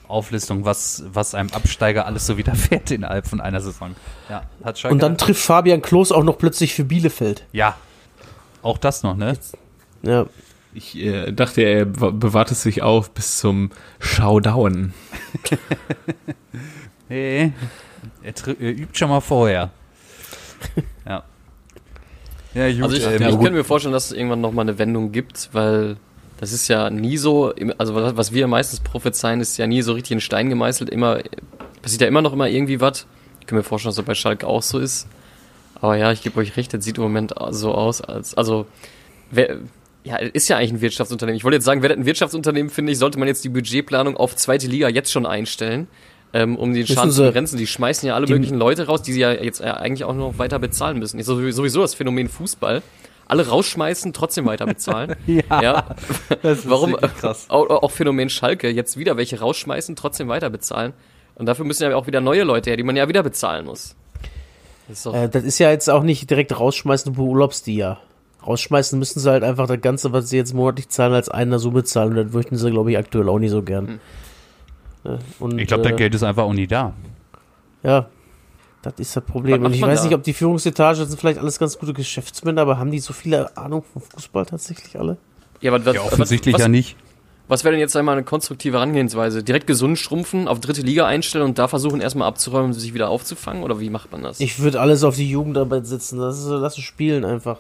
[SPEAKER 3] Auflistung, was, was einem Absteiger alles so widerfährt innerhalb von einer Saison. Ja,
[SPEAKER 2] hat Schalke und dann trifft Fabian Klos auch noch plötzlich für Bielefeld.
[SPEAKER 3] Ja, auch das noch, ne?
[SPEAKER 2] Ja.
[SPEAKER 1] Ich äh, dachte, er bewahrt es sich auf bis zum Showdown.
[SPEAKER 3] hey, er, er übt schon mal vorher.
[SPEAKER 4] Ja. Gut, also ich, ähm, ich könnte mir vorstellen, dass es irgendwann nochmal eine Wendung gibt, weil das ist ja nie so, also was wir meistens prophezeien, ist ja nie so richtig in Stein gemeißelt, immer, passiert ja immer noch immer irgendwie was. Ich kann mir vorstellen, dass das bei Schalke auch so ist. Aber ja, ich gebe euch recht, das sieht im Moment so aus, als, also, wer, ja, ist ja eigentlich ein Wirtschaftsunternehmen. Ich wollte jetzt sagen, wäre das ein Wirtschaftsunternehmen, finde ich, sollte man jetzt die Budgetplanung auf zweite Liga jetzt schon einstellen ähm, um den Schaden zu begrenzen. Die schmeißen ja alle möglichen Leute raus, die sie ja jetzt äh, eigentlich auch noch weiter bezahlen müssen. Ist sowieso das Phänomen Fußball. Alle rausschmeißen, trotzdem weiter bezahlen.
[SPEAKER 3] ja, ja.
[SPEAKER 4] Das ist Warum? Krass. Auch, auch Phänomen Schalke, jetzt wieder welche rausschmeißen, trotzdem weiter bezahlen. Und dafür müssen ja auch wieder neue Leute her, die man ja wieder bezahlen muss.
[SPEAKER 2] Das ist, äh, das ist ja jetzt auch nicht direkt rausschmeißen, du beurlaubst die ja. Rausschmeißen müssen sie halt einfach das Ganze, was sie jetzt monatlich zahlen, als einer so bezahlen. Und das möchten sie, glaube ich, aktuell auch nicht so gern. Hm.
[SPEAKER 3] Und, ich glaube, das äh, Geld ist einfach auch nie da.
[SPEAKER 2] Ja. Das ist das Problem. Und ich weiß da? nicht, ob die Führungsetage sind vielleicht alles ganz gute Geschäftsmänner, aber haben die so viele Ahnung vom Fußball tatsächlich alle?
[SPEAKER 3] Ja, aber was, ja offensichtlich was, ja nicht.
[SPEAKER 4] Was wäre denn jetzt einmal eine konstruktive Herangehensweise? Direkt gesund schrumpfen, auf dritte Liga einstellen und da versuchen erstmal abzuräumen, sich wieder aufzufangen? Oder wie macht man das?
[SPEAKER 2] Ich würde alles auf die Jugendarbeit setzen. Das ist so, lass es spielen einfach.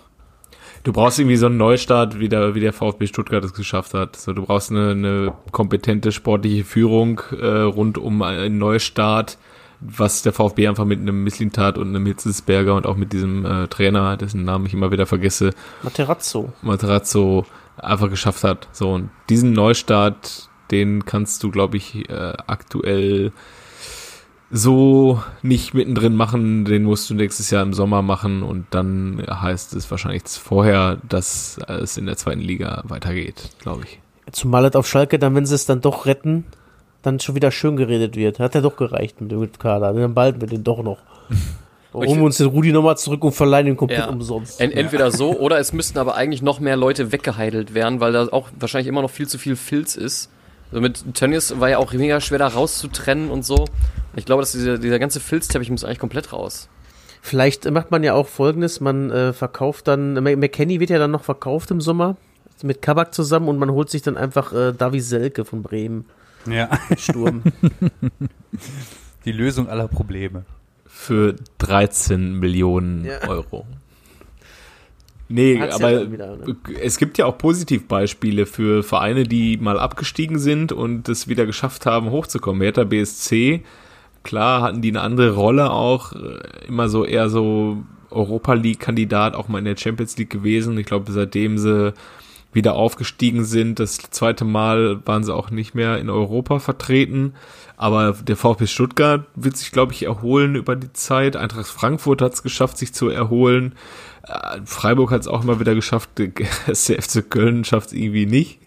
[SPEAKER 1] Du brauchst irgendwie so einen Neustart, wie der, wie der VfB Stuttgart es geschafft hat. So, du brauchst eine, eine kompetente sportliche Führung äh, rund um einen Neustart was der VfB einfach mit einem Misslintat und einem Hitzelsberger und auch mit diesem äh, Trainer, dessen Namen ich immer wieder vergesse.
[SPEAKER 2] Materazzo.
[SPEAKER 1] Materazzo einfach geschafft hat. So, und diesen Neustart, den kannst du, glaube ich, äh, aktuell so nicht mittendrin machen, den musst du nächstes Jahr im Sommer machen und dann heißt es wahrscheinlich vorher, dass es in der zweiten Liga weitergeht, glaube ich.
[SPEAKER 2] Zumal halt auf Schalke dann, wenn sie es dann doch retten, dann schon wieder schön geredet wird. Hat ja doch gereicht mit dem Kader. Dann behalten wir den doch noch. Holen wir uns den Rudi nochmal zurück und verleihen ihn komplett ja. umsonst.
[SPEAKER 4] Ent entweder so oder es müssten aber eigentlich noch mehr Leute weggeheidelt werden, weil da auch wahrscheinlich immer noch viel zu viel Filz ist. Also mit Tönnies war ja auch mega schwer da rauszutrennen und so. Ich glaube, dass dieser, dieser ganze Filzteppich muss eigentlich komplett raus.
[SPEAKER 2] Vielleicht macht man ja auch folgendes, man äh, verkauft dann, McKenny wird ja dann noch verkauft im Sommer mit Kabak zusammen und man holt sich dann einfach äh, Davi Selke von Bremen.
[SPEAKER 3] Ja. Sturm. Die Lösung aller Probleme.
[SPEAKER 1] Für 13 Millionen ja. Euro. Nee, Hat's aber ja wieder, ne? es gibt ja auch Positivbeispiele für Vereine, die mal abgestiegen sind und es wieder geschafft haben, hochzukommen. Hertha BSC, klar hatten die eine andere Rolle auch, äh, immer so eher so Europa League-Kandidat, auch mal in der Champions League gewesen. Ich glaube, seitdem sie wieder aufgestiegen sind. Das zweite Mal waren sie auch nicht mehr in Europa vertreten. Aber der VfB Stuttgart wird sich, glaube ich, erholen über die Zeit. Eintracht Frankfurt hat es geschafft, sich zu erholen. Äh, Freiburg hat es auch immer wieder geschafft. Der FC Köln schafft es irgendwie nicht.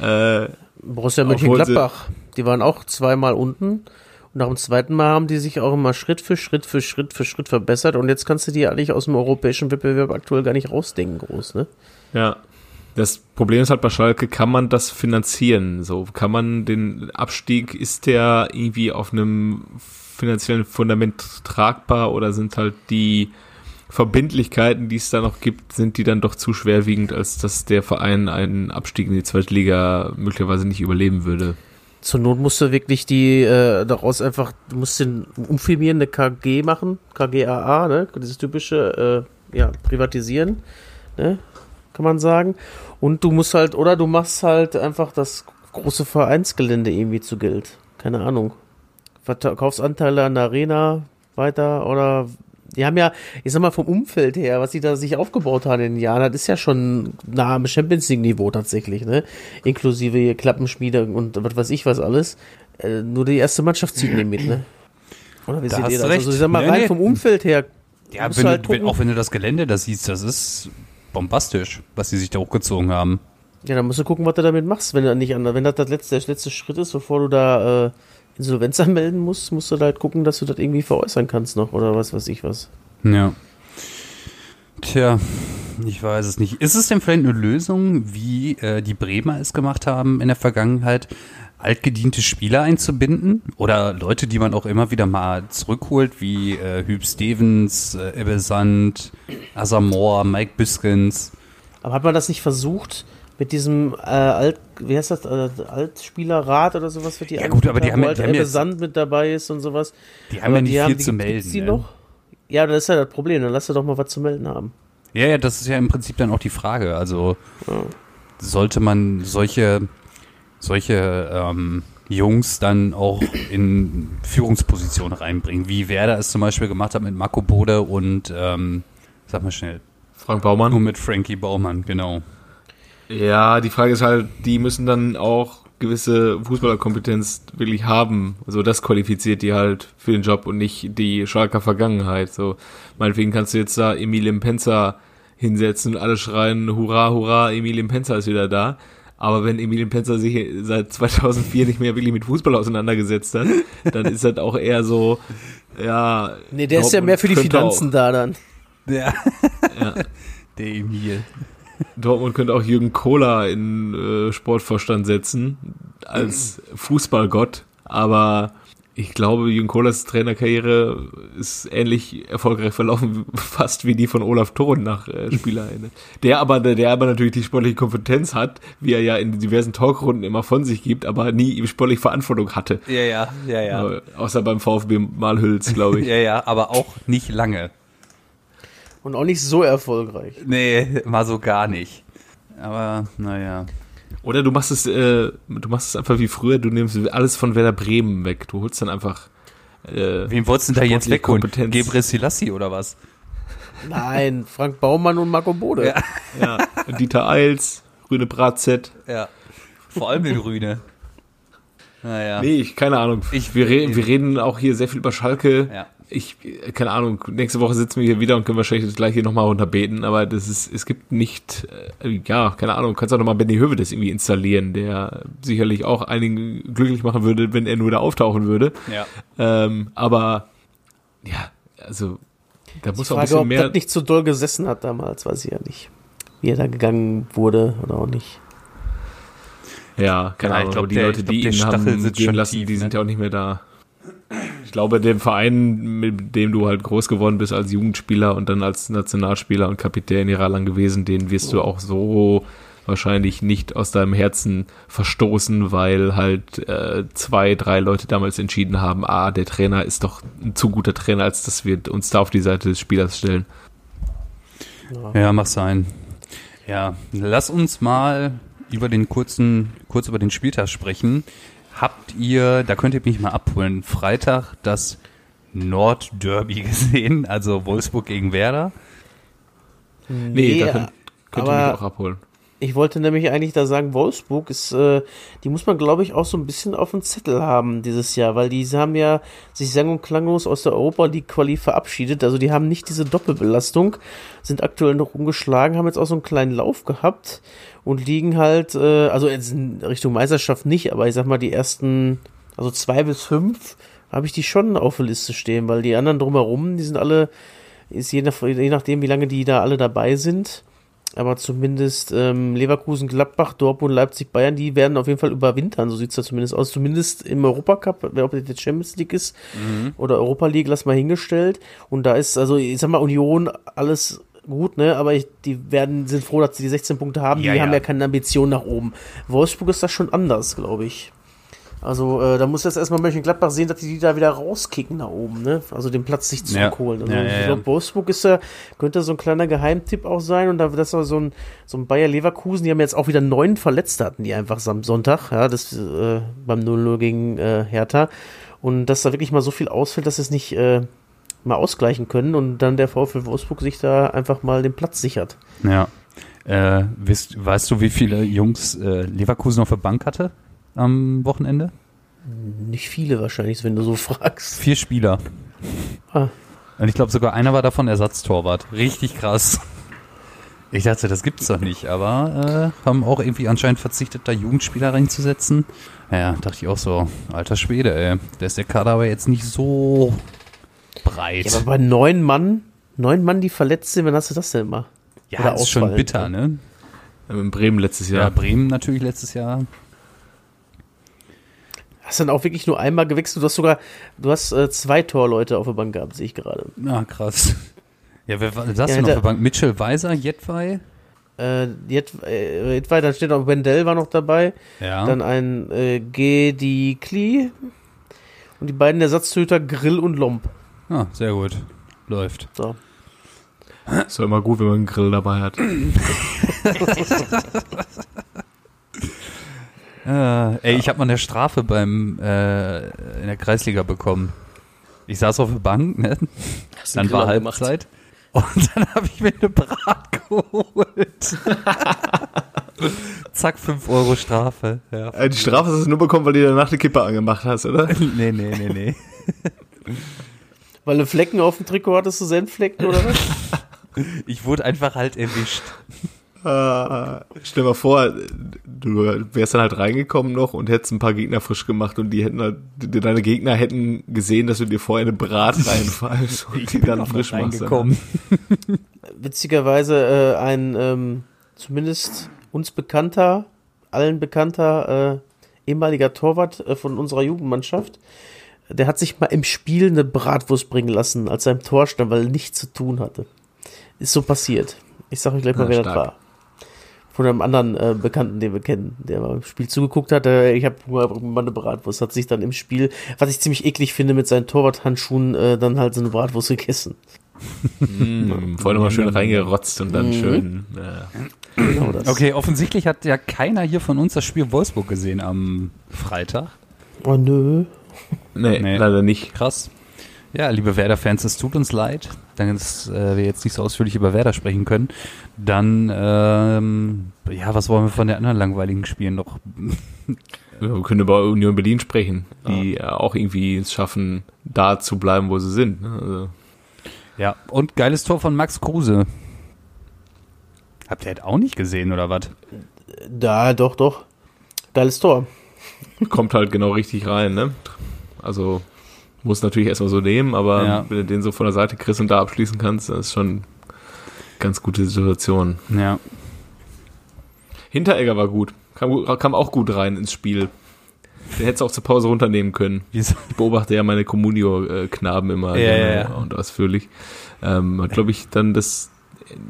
[SPEAKER 2] Äh, Borussia Mönchengladbach, die waren auch zweimal unten. Und nach dem zweiten Mal haben die sich auch immer Schritt für Schritt für Schritt für Schritt verbessert. Und jetzt kannst du die eigentlich aus dem europäischen Wettbewerb aktuell gar nicht rausdenken, groß, ne?
[SPEAKER 1] Ja, das Problem ist halt bei Schalke, kann man das finanzieren? So, kann man den Abstieg, ist der irgendwie auf einem finanziellen Fundament tragbar oder sind halt die Verbindlichkeiten, die es da noch gibt, sind die dann doch zu schwerwiegend, als dass der Verein einen Abstieg in die zweite Liga möglicherweise nicht überleben würde?
[SPEAKER 2] Zur Not musst du wirklich die äh, daraus einfach, du musst den umfirmieren, KG machen, KGAA, ne? Dieses typische, äh, ja, privatisieren, ne? Kann man sagen. Und du musst halt, oder du machst halt einfach das große Vereinsgelände irgendwie zu Geld. Keine Ahnung. Verkaufsanteile an der Arena weiter oder die haben ja, ich sag mal, vom Umfeld her, was sie da sich aufgebaut haben in den Jahren, das ist ja schon nah am Champions League-Niveau tatsächlich, ne? Inklusive Klappenschmiede und was weiß ich was alles. Äh, nur die erste Mannschaft zieht nicht mit, ne?
[SPEAKER 3] Oder wie da seht ihr das? Recht. Also ich
[SPEAKER 2] sag mal, rein nee. vom Umfeld her.
[SPEAKER 3] Ja, wenn halt du, auch wenn du das Gelände da siehst, das ist bombastisch, was sie sich da hochgezogen haben.
[SPEAKER 2] Ja, dann musst du gucken, was du damit machst. Wenn, du nicht an, wenn das der letzte, der letzte Schritt ist, bevor du da äh, Insolvenz anmelden musst, musst du da halt gucken, dass du das irgendwie veräußern kannst noch oder was weiß ich was.
[SPEAKER 3] Ja. Tja, ich weiß es nicht. Ist es denn vielleicht eine Lösung, wie äh, die Bremer es gemacht haben in der Vergangenheit, altgediente Spieler einzubinden oder Leute, die man auch immer wieder mal zurückholt, wie äh, Hüb Stevens, äh, Ebbe Sand, Asamoah, Mike Biskins.
[SPEAKER 2] Aber hat man das nicht versucht mit diesem äh, Alt, wie heißt das, äh, Altspielerrat oder sowas
[SPEAKER 3] wird die Ja gut, aber die haben,
[SPEAKER 2] halt
[SPEAKER 3] die haben
[SPEAKER 2] jetzt, Sand mit dabei ist und sowas.
[SPEAKER 3] Die haben aber ja nicht viel haben, zu melden. Die
[SPEAKER 2] ne? noch? Ja, das ist ja das Problem, dann lass doch mal was zu melden haben.
[SPEAKER 3] Ja, ja, das ist ja im Prinzip dann auch die Frage. Also ja. sollte man solche solche ähm, Jungs dann auch in Führungspositionen reinbringen, wie Werder es zum Beispiel gemacht hat mit Marco Bode und ähm, sag mal schnell.
[SPEAKER 1] Frank Baumann.
[SPEAKER 3] Nur mit Frankie Baumann, genau.
[SPEAKER 1] Ja, die Frage ist halt, die müssen dann auch gewisse Fußballerkompetenz wirklich haben. Also das qualifiziert die halt für den Job und nicht die Schalker Vergangenheit. So, meinetwegen kannst du jetzt da Emil Penzer hinsetzen und alle schreien, hurra, hurra, Emil Penzer ist wieder da. Aber wenn Emilien Penzer sich seit 2004 nicht mehr wirklich mit Fußball auseinandergesetzt hat, dann ist das auch eher so, ja.
[SPEAKER 2] Nee, der ist ja mehr für die Finanzen auch. da dann.
[SPEAKER 3] Ja. ja. Der Emil.
[SPEAKER 1] Dortmund könnte auch Jürgen Kohler in äh, Sportvorstand setzen als Fußballgott, aber ich glaube, Jürgen Kohlers Trainerkarriere ist ähnlich erfolgreich verlaufen, fast wie die von Olaf Thon nach äh, Spielerende. Der aber, der aber natürlich die sportliche Kompetenz hat, wie er ja in diversen Talkrunden immer von sich gibt, aber nie sportlich Verantwortung hatte.
[SPEAKER 3] Ja, ja, ja, ja.
[SPEAKER 1] Äh, außer beim VfB Malhüls, glaube ich.
[SPEAKER 3] ja, ja, aber auch nicht lange.
[SPEAKER 2] Und auch nicht so erfolgreich.
[SPEAKER 3] Nee, mal so gar nicht. Aber, naja.
[SPEAKER 1] Oder du machst es, äh, du machst es einfach wie früher, du nimmst alles von Werder Bremen weg. Du holst dann einfach.
[SPEAKER 3] Äh, Wen wolltest du da jetzt wegholen? Gebre Selassie oder was?
[SPEAKER 2] Nein, Frank Baumann und Marco Bode.
[SPEAKER 1] Ja. ja. Dieter Eils, Rüne Bratzett.
[SPEAKER 3] Ja. Vor allem den Rüne.
[SPEAKER 1] Naja. Nee, ich, keine Ahnung. Ich, wir, re wir reden auch hier sehr viel über Schalke. Ja ich, keine Ahnung, nächste Woche sitzen wir hier wieder und können wahrscheinlich das gleiche nochmal runterbeten, aber das ist, es gibt nicht, äh, ja, keine Ahnung, kannst auch nochmal Benny Hövedes irgendwie installieren, der sicherlich auch einigen glücklich machen würde, wenn er nur da auftauchen würde.
[SPEAKER 3] Ja.
[SPEAKER 1] Ähm, aber, ja, also, da muss
[SPEAKER 2] auch
[SPEAKER 1] ein bisschen mehr.
[SPEAKER 2] Ob das nicht so doll gesessen hat damals, weiß ich ja nicht. Wie er da gegangen wurde oder auch nicht.
[SPEAKER 1] Ja, keine ja, Ahnung, glaub, die der, Leute, die glaub, ihn haben gehen lassen, tief, die ne? sind ja auch nicht mehr da. Ich glaube, dem Verein, mit dem du halt groß geworden bist als Jugendspieler und dann als Nationalspieler und Kapitän jahrelang gewesen, den wirst du auch so wahrscheinlich nicht aus deinem Herzen verstoßen, weil halt äh, zwei, drei Leute damals entschieden haben, ah, der Trainer ist doch ein zu guter Trainer, als dass wir uns da auf die Seite des Spielers stellen.
[SPEAKER 3] Ja, mach sein. Ja, lass uns mal über den kurzen, kurz über den Spieltag sprechen. Habt ihr, da könnt ihr mich mal abholen, Freitag das Nordderby gesehen, also Wolfsburg gegen Werder?
[SPEAKER 1] Nee, nee da könnt, könnt ihr mich auch abholen.
[SPEAKER 2] Ich wollte nämlich eigentlich da sagen, Wolfsburg ist, äh, die muss man glaube ich auch so ein bisschen auf dem Zettel haben dieses Jahr, weil die haben ja sich sang- und klanglos aus der Europa League Quali verabschiedet, also die haben nicht diese Doppelbelastung, sind aktuell noch umgeschlagen, haben jetzt auch so einen kleinen Lauf gehabt und liegen halt, äh, also jetzt in Richtung Meisterschaft nicht, aber ich sag mal, die ersten, also zwei bis fünf habe ich die schon auf der Liste stehen, weil die anderen drumherum, die sind alle, ist je, nach, je nachdem, wie lange die da alle dabei sind, aber zumindest ähm, Leverkusen, Gladbach, Dortmund, Leipzig, Bayern, die werden auf jeden Fall überwintern, so sieht's da zumindest aus. Zumindest im Europacup, ob das jetzt Champions League ist mhm. oder Europa League, lass mal hingestellt. Und da ist, also ich sag mal, Union alles gut, ne? Aber ich, die werden, sind froh, dass sie die 16 Punkte haben. Ja, die ja. haben ja keine Ambition nach oben. Wolfsburg ist das schon anders, glaube ich. Also äh, da muss jetzt erstmal Mönchengladbach sehen, dass die die da wieder rauskicken nach oben, ne? Also den Platz sich zurückholen. Also, ja, ja, ich glaube, Wolfsburg ist ja, könnte so ein kleiner Geheimtipp auch sein und da das war so ein, so ein Bayer Leverkusen, die haben jetzt auch wieder neun Verletzte hatten, die einfach am Sonntag, ja, das äh, beim 0-0 gegen äh, Hertha. Und dass da wirklich mal so viel ausfällt, dass es nicht äh, mal ausgleichen können und dann der VfL Wolfsburg sich da einfach mal den Platz sichert.
[SPEAKER 3] Ja. Äh, weißt, weißt du, wie viele Jungs äh, Leverkusen auf der Bank hatte am Wochenende?
[SPEAKER 2] Nicht viele wahrscheinlich, wenn du so fragst.
[SPEAKER 3] Vier Spieler. Ah. Und ich glaube sogar einer war davon Ersatztorwart. Richtig krass. Ich dachte, das gibt's doch nicht, aber äh, haben auch irgendwie anscheinend verzichtet, da Jugendspieler reinzusetzen. Ja, dachte ich auch so, alter Schwede, ey. Da ist der Kader aber jetzt nicht so breit. Ja,
[SPEAKER 2] aber bei neun Mann, neun Mann, die verletzt sind, wann hast du das denn immer?
[SPEAKER 3] Ja, Oder das ist schon bitter, ne?
[SPEAKER 1] In Bremen letztes Jahr.
[SPEAKER 3] Ja, Bremen natürlich letztes Jahr.
[SPEAKER 2] Hast dann auch wirklich nur einmal gewechselt. Du hast sogar, du hast äh, zwei Torleute auf der Bank gehabt, sehe ich gerade.
[SPEAKER 3] Na, krass. Ja, wer war das ja, noch auf der Bank? Mitchell Weiser, Jetwei?
[SPEAKER 2] Äh, Jet, äh, Jetwei, dann steht auch Wendell war noch dabei.
[SPEAKER 3] Ja.
[SPEAKER 2] Dann ein äh, Gedi Kli und die beiden Ersatztöter Grill und Lomp.
[SPEAKER 3] Ah, sehr gut. Läuft.
[SPEAKER 2] So.
[SPEAKER 1] Ist doch immer gut, wenn man einen Grill dabei hat.
[SPEAKER 3] äh, ey, ich habe mal eine Strafe beim äh, in der Kreisliga bekommen. Ich saß auf der Bank, ne? Dann war Halbzeit. Und dann habe ich mir eine Brat geholt. Zack, 5 Euro Strafe.
[SPEAKER 1] Ja. Äh, die Strafe hast du nur bekommen, weil du danach die Kippe angemacht hast, oder?
[SPEAKER 3] nee, nee, nee, nee.
[SPEAKER 2] Weil du Flecken auf dem Trikot hattest, du Senfflecken oder was?
[SPEAKER 3] ich wurde einfach halt erwischt.
[SPEAKER 1] Uh, stell dir mal vor, du wärst dann halt reingekommen noch und hättest ein paar Gegner frisch gemacht und die hätten halt, deine Gegner hätten gesehen, dass du dir vorher eine Brat reinfallst und
[SPEAKER 3] ich die dann frisch machst.
[SPEAKER 2] Witzigerweise äh, ein ähm, zumindest uns bekannter, allen bekannter äh, ehemaliger Torwart äh, von unserer Jugendmannschaft der hat sich mal im Spiel eine Bratwurst bringen lassen, als er im Tor stand, weil er nichts zu tun hatte. Ist so passiert. Ich sag euch gleich mal, ja, wer stark. das war. Von einem anderen äh, Bekannten, den wir kennen, der mal im Spiel zugeguckt hat. Äh, ich habe mal eine Bratwurst, hat sich dann im Spiel, was ich ziemlich eklig finde, mit seinen Torwarthandschuhen äh, dann halt so eine Bratwurst gegessen.
[SPEAKER 1] mm, vorher mal schön reingerotzt und dann mm. schön.
[SPEAKER 3] Äh. Genau das. Okay, offensichtlich hat ja keiner hier von uns das Spiel Wolfsburg gesehen am Freitag.
[SPEAKER 2] Oh nö.
[SPEAKER 1] Nee, nee. leider nicht.
[SPEAKER 3] Krass. Ja, liebe Werder-Fans, es tut uns leid, dass äh, wir jetzt nicht so ausführlich über Werder sprechen können. Dann, ähm, ja, was wollen wir von den anderen langweiligen Spielen noch?
[SPEAKER 1] wir können über Union Berlin sprechen, die ja. auch irgendwie es schaffen, da zu bleiben, wo sie sind. Ne? Also.
[SPEAKER 3] Ja, und geiles Tor von Max Kruse. Habt ihr das auch nicht gesehen, oder was?
[SPEAKER 2] Da, doch, doch. Geiles Tor.
[SPEAKER 1] Kommt halt genau richtig rein, ne? Also muss natürlich erstmal so nehmen, aber ja. wenn du den so von der Seite kriegst und da abschließen kannst, das ist schon eine ganz gute Situation.
[SPEAKER 3] Ja.
[SPEAKER 1] Hinteregger war gut. Kam, kam auch gut rein ins Spiel. Den hättest du auch zur Pause runternehmen können. Ich beobachte ja meine Communio-Knaben immer
[SPEAKER 3] ja, ja,
[SPEAKER 1] und ausführlich. Ähm, hat, glaube ich, dann das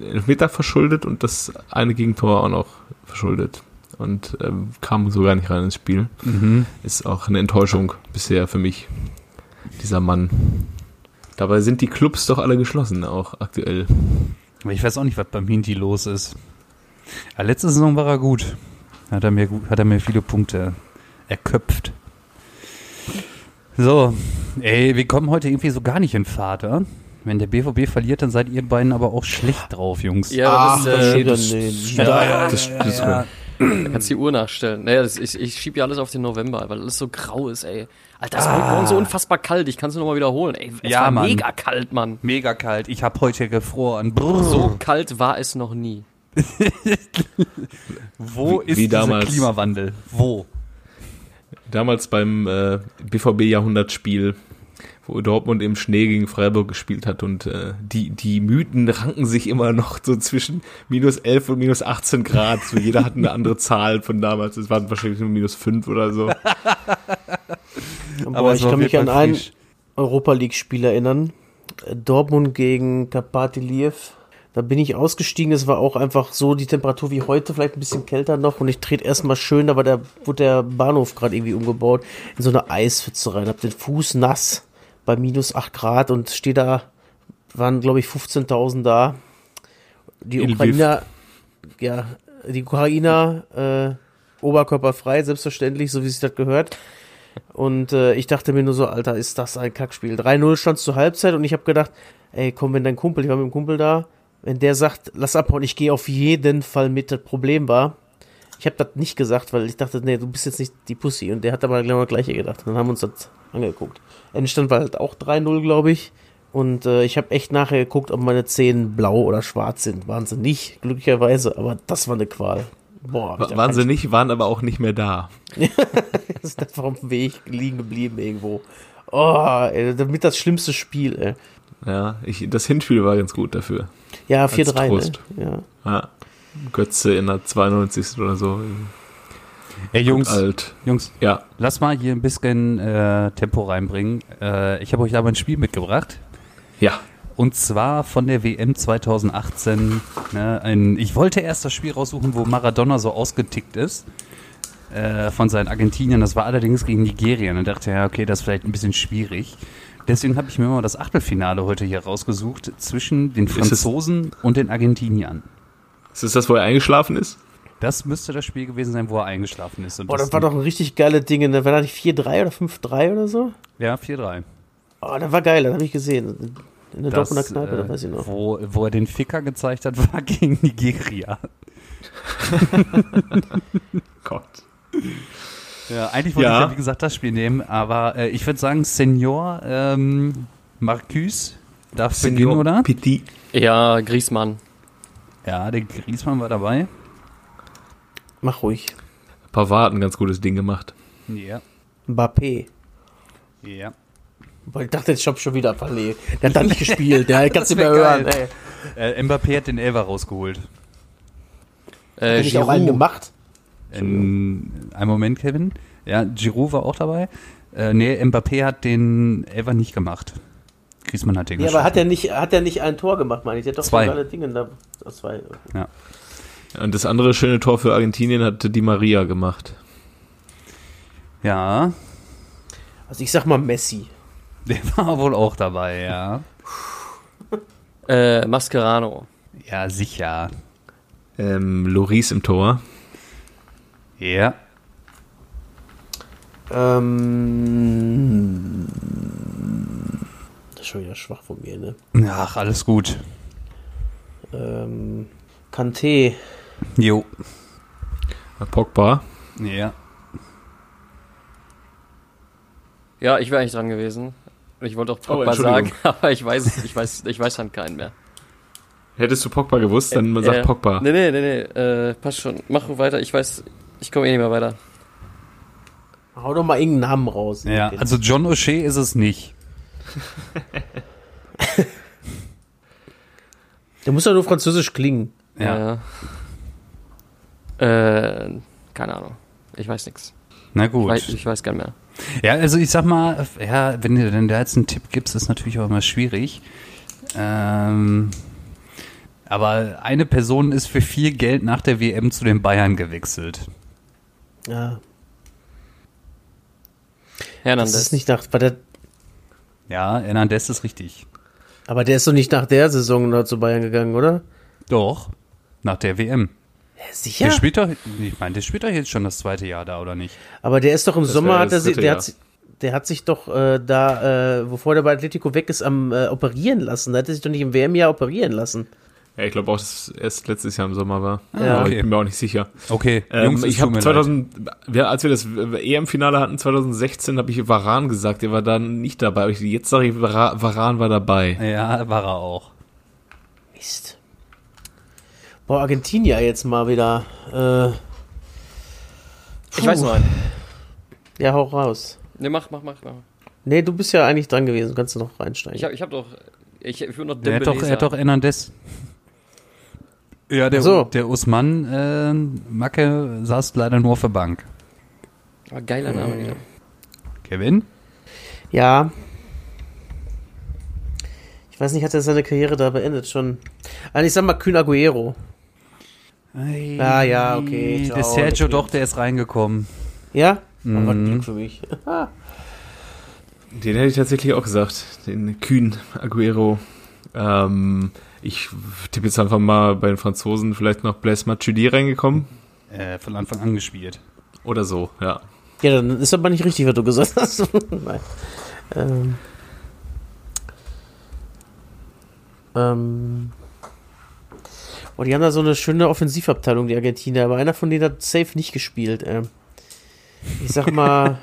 [SPEAKER 1] Elfmeter verschuldet und das eine Gegentor auch noch verschuldet. Und ähm, kam so gar nicht rein ins Spiel. Mhm. Ist auch eine Enttäuschung bisher für mich dieser Mann. Dabei sind die Clubs doch alle geschlossen, auch aktuell.
[SPEAKER 3] Aber ich weiß auch nicht, was beim Hinti los ist. Ja, letzte Saison war er gut. Hat er mir, hat er mir viele Punkte erköpft. So, ey, wir kommen heute irgendwie so gar nicht in Fahrt, oder? Wenn der BVB verliert, dann seid ihr beiden aber auch schlecht drauf, Jungs.
[SPEAKER 4] Ja, Ach, das, äh, das, das, ja, das, das, ja. Da kannst du die Uhr nachstellen. Naja, das, ich, ich schieb ja alles auf den November, weil alles so grau ist, ey. Alter, es ah. war morgen so unfassbar kalt. Ich kann es nur mal wiederholen. Ey, es ja, war Mann. mega kalt, Mann.
[SPEAKER 3] Mega kalt. Ich habe heute gefroren.
[SPEAKER 4] Brrr. So kalt war es noch nie.
[SPEAKER 3] Wo wie, ist wie dieser Klimawandel? Wo?
[SPEAKER 1] Damals beim äh, BVB-Jahrhundertspiel wo Dortmund im Schnee gegen Freiburg gespielt hat und äh, die, die Mythen ranken sich immer noch so zwischen minus 11 und minus 18 Grad. So jeder hat eine andere Zahl von damals. Es waren wahrscheinlich nur minus 5 oder so.
[SPEAKER 2] Aber ich kann mich an einen Europa League-Spiel erinnern. Dortmund gegen Karpati Liev. Da bin ich ausgestiegen, es war auch einfach so die Temperatur wie heute, vielleicht ein bisschen kälter noch. Und ich trete erstmal schön, da war der, wurde der Bahnhof gerade irgendwie umgebaut, in so eine Eispfütze rein. Hab den Fuß nass bei minus 8 Grad und stehe da, waren glaube ich 15.000 da. Die Ukrainer, ja, die Ukrainer, äh, oberkörperfrei, selbstverständlich, so wie sich das gehört. Und äh, ich dachte mir nur so, Alter, ist das ein Kackspiel. 3-0 stand zur Halbzeit und ich habe gedacht, ey, komm, wenn dein Kumpel, ich war mit dem Kumpel da, wenn der sagt, lass abhauen, ich gehe auf jeden Fall mit, das Problem war, ich habe das nicht gesagt, weil ich dachte, nee, du bist jetzt nicht die Pussy. Und der hat aber genau das gleiche gedacht. dann haben wir uns das angeguckt. Endstand war halt auch 3-0, glaube ich. Und äh, ich habe echt nachher geguckt, ob meine Zähne blau oder schwarz sind. Waren sie nicht, glücklicherweise, aber das war eine Qual.
[SPEAKER 1] Boah, waren sie nicht, waren aber auch nicht mehr da.
[SPEAKER 2] das ist einfach auf dem Weg liegen geblieben irgendwo. Oh, ey, damit das schlimmste Spiel, ey.
[SPEAKER 1] Ja, ich, das Hinspiel war ganz gut dafür.
[SPEAKER 2] Ja, 4-3, ne? Ja.
[SPEAKER 1] ja. Götze in der 92. oder so.
[SPEAKER 3] Ey, Jungs, alt. Jungs, ja. lass mal hier ein bisschen äh, Tempo reinbringen. Äh, ich habe euch aber ein Spiel mitgebracht.
[SPEAKER 1] Ja.
[SPEAKER 3] Und zwar von der WM 2018. Ne, ein, ich wollte erst das Spiel raussuchen, wo Maradona so ausgetickt ist äh, von seinen Argentiniern. Das war allerdings gegen Nigeria. Und dachte ja, okay, das ist vielleicht ein bisschen schwierig. Deswegen habe ich mir mal das Achtelfinale heute hier rausgesucht zwischen den Franzosen und den Argentiniern.
[SPEAKER 1] Ist das das, wo er eingeschlafen ist?
[SPEAKER 3] Das müsste das Spiel gewesen sein, wo er eingeschlafen ist.
[SPEAKER 2] Und Boah, das, das war doch ein richtig geile Ding. Ne? War da nicht 4-3 oder 5-3 oder so?
[SPEAKER 3] Ja, 4-3.
[SPEAKER 2] Oh, das war geil, das habe ich gesehen. In der Dortmunder Kneipe, äh, da weiß ich noch.
[SPEAKER 3] Wo, wo er den Ficker gezeigt hat, war gegen Nigeria.
[SPEAKER 1] Gott.
[SPEAKER 3] Ja, eigentlich wollte ja. ich ja, wie gesagt, das Spiel nehmen, aber äh, ich würde sagen, Senior ähm, Marcus darf Senior beginnen, oder?
[SPEAKER 4] Petit. Ja, Griesmann.
[SPEAKER 3] Ja, der Griesmann war dabei.
[SPEAKER 2] Mach ruhig.
[SPEAKER 1] Pavard hat ein ganz gutes Ding gemacht.
[SPEAKER 3] Ja.
[SPEAKER 2] Mbappé.
[SPEAKER 3] Ja.
[SPEAKER 2] ich dachte, ich habe schon wieder verlegt. Der hat da nicht gespielt. Der kannst du mehr hören. Ey.
[SPEAKER 3] Äh, Mbappé hat den Elfer rausgeholt.
[SPEAKER 2] Äh, hat er auch einen gemacht?
[SPEAKER 3] In, ein Moment, Kevin. Ja, Giroud war auch dabei. Äh, nee, Mbappé hat den Ever nicht gemacht. Griezmann hat den
[SPEAKER 2] Ja, aber hat er nicht, hat er nicht ein Tor gemacht, meine ich? Der hat doch
[SPEAKER 3] Zwei.
[SPEAKER 2] alle Dinge da. Das zwei.
[SPEAKER 3] Ja.
[SPEAKER 1] Und das andere schöne Tor für Argentinien hatte Di Maria gemacht.
[SPEAKER 3] Ja,
[SPEAKER 2] Also ich sag mal Messi.
[SPEAKER 3] der war wohl auch dabei, ja.
[SPEAKER 4] Äh, Mascherano.
[SPEAKER 3] Ja, sicher.
[SPEAKER 1] Ähm, Loris im Tor.
[SPEAKER 3] Ja.
[SPEAKER 2] Ähm, das ist schon wieder schwach von mir, ne?
[SPEAKER 3] Ach, alles gut.
[SPEAKER 2] Ähm, Kanté.
[SPEAKER 3] Jo.
[SPEAKER 1] Pogba.
[SPEAKER 3] Ja.
[SPEAKER 4] Ja, ich wäre eigentlich dran gewesen. Ich wollte auch
[SPEAKER 1] Oh,
[SPEAKER 4] Pogba sagen,
[SPEAKER 1] Entschuldigung.
[SPEAKER 4] aber ich weiß, ich weiß, ich weiß dann keinen mehr.
[SPEAKER 1] Hättest du Pogba gewusst, dann sag
[SPEAKER 4] Äh,
[SPEAKER 1] Pogba.
[SPEAKER 4] Nee, nee, nee, nee, äh, passt schon. Mach weiter, ich weiß, ich komme eh nicht mehr weiter.
[SPEAKER 2] Hau doch mal irgendeinen Namen raus.
[SPEAKER 3] Ja, also John O'Shea ist es nicht.
[SPEAKER 2] Der muss ja nur französisch klingen.
[SPEAKER 3] Ja.
[SPEAKER 4] Ja. Äh, keine Ahnung. Ich weiß nichts.
[SPEAKER 3] Na
[SPEAKER 4] Ich
[SPEAKER 3] gut.
[SPEAKER 4] weiß, ich weiß gar nicht mehr.
[SPEAKER 3] Ja, also ich sag mal, ja, wenn du denn da jetzt einen Tipp gibst, ist natürlich auch immer schwierig. Ähm, aber eine Person ist für viel Geld nach der WM zu den Bayern gewechselt.
[SPEAKER 2] Ja.
[SPEAKER 4] Hernandez.
[SPEAKER 2] Das ist nicht nach. War der,
[SPEAKER 3] Ja, Hernandez ist richtig.
[SPEAKER 2] aber der ist doch nicht nach der Saison noch zu Bayern gegangen, oder?
[SPEAKER 3] Doch. Nach der WM.
[SPEAKER 2] Ja,
[SPEAKER 3] Der
[SPEAKER 2] sicher.
[SPEAKER 3] spielt doch, ich meine, der spielt doch jetzt schon das zweite Jahr da, oder nicht?
[SPEAKER 2] Aber der ist doch im
[SPEAKER 1] Das
[SPEAKER 2] Sommer, hat er, der,
[SPEAKER 1] Jahr.
[SPEAKER 2] hat, sich- der hat sich doch äh, da, äh, bevor der bei Atletico weg ist, am äh, operieren lassen. Da hat er sich doch nicht im WM-Jahr operieren lassen.
[SPEAKER 1] Ja, ich glaube auch, dass es erst letztes Jahr im Sommer war.
[SPEAKER 2] Ja.
[SPEAKER 1] Aber
[SPEAKER 3] okay.
[SPEAKER 1] ich bin mir auch nicht sicher.
[SPEAKER 3] Okay,
[SPEAKER 1] Ähm,
[SPEAKER 3] Jungs, es
[SPEAKER 1] ich habe
[SPEAKER 3] mir
[SPEAKER 1] 2000, wir, als wir das EM-Finale hatten, 2016, habe ich Varan gesagt, der war dann nicht dabei. Aber ich, jetzt sage ich, Vara- Varan war dabei.
[SPEAKER 3] leid. Ja, war er auch.
[SPEAKER 2] Mist. Boah, Argentinier jetzt mal wieder. Äh,
[SPEAKER 4] ich weiß noch einen.
[SPEAKER 2] ja, hau raus.
[SPEAKER 4] Nee, mach, mach, mach, mach.
[SPEAKER 2] Nee, du bist ja eigentlich dran gewesen. Kannst du noch reinsteigen.
[SPEAKER 4] Ich hab, ich hab doch, ich, ich will noch
[SPEAKER 3] Er hat doch, er hat doch Hernandez. Ja, der,
[SPEAKER 2] so.
[SPEAKER 3] der Usman äh, Macke saß leider nur auf der Bank.
[SPEAKER 4] Ah, geiler Name wieder.
[SPEAKER 3] Kevin?
[SPEAKER 2] Ja. Ich weiß nicht, hat er seine Karriere da beendet schon? Also ich sag mal Kühn Aguero. Ah, ja, okay,
[SPEAKER 3] Der
[SPEAKER 2] ciao,
[SPEAKER 3] Sergio
[SPEAKER 2] der
[SPEAKER 3] doch, der ist reingekommen.
[SPEAKER 2] Ja?
[SPEAKER 3] Mhm.
[SPEAKER 2] Aber Glück für mich.
[SPEAKER 1] Den hätte ich tatsächlich auch gesagt. Den Kühn Aguero. Ähm, ich tippe jetzt einfach mal bei den Franzosen vielleicht noch Blaise Matuidi reingekommen.
[SPEAKER 3] Äh, von Anfang an gespielt.
[SPEAKER 1] Oder so, ja.
[SPEAKER 2] Ja, dann ist aber nicht richtig, was du gesagt hast. Nein. Ähm. Ähm. Oh, die haben da so eine schöne Offensivabteilung, die Argentinier, aber einer von denen hat safe nicht gespielt. Ähm. Ich sag mal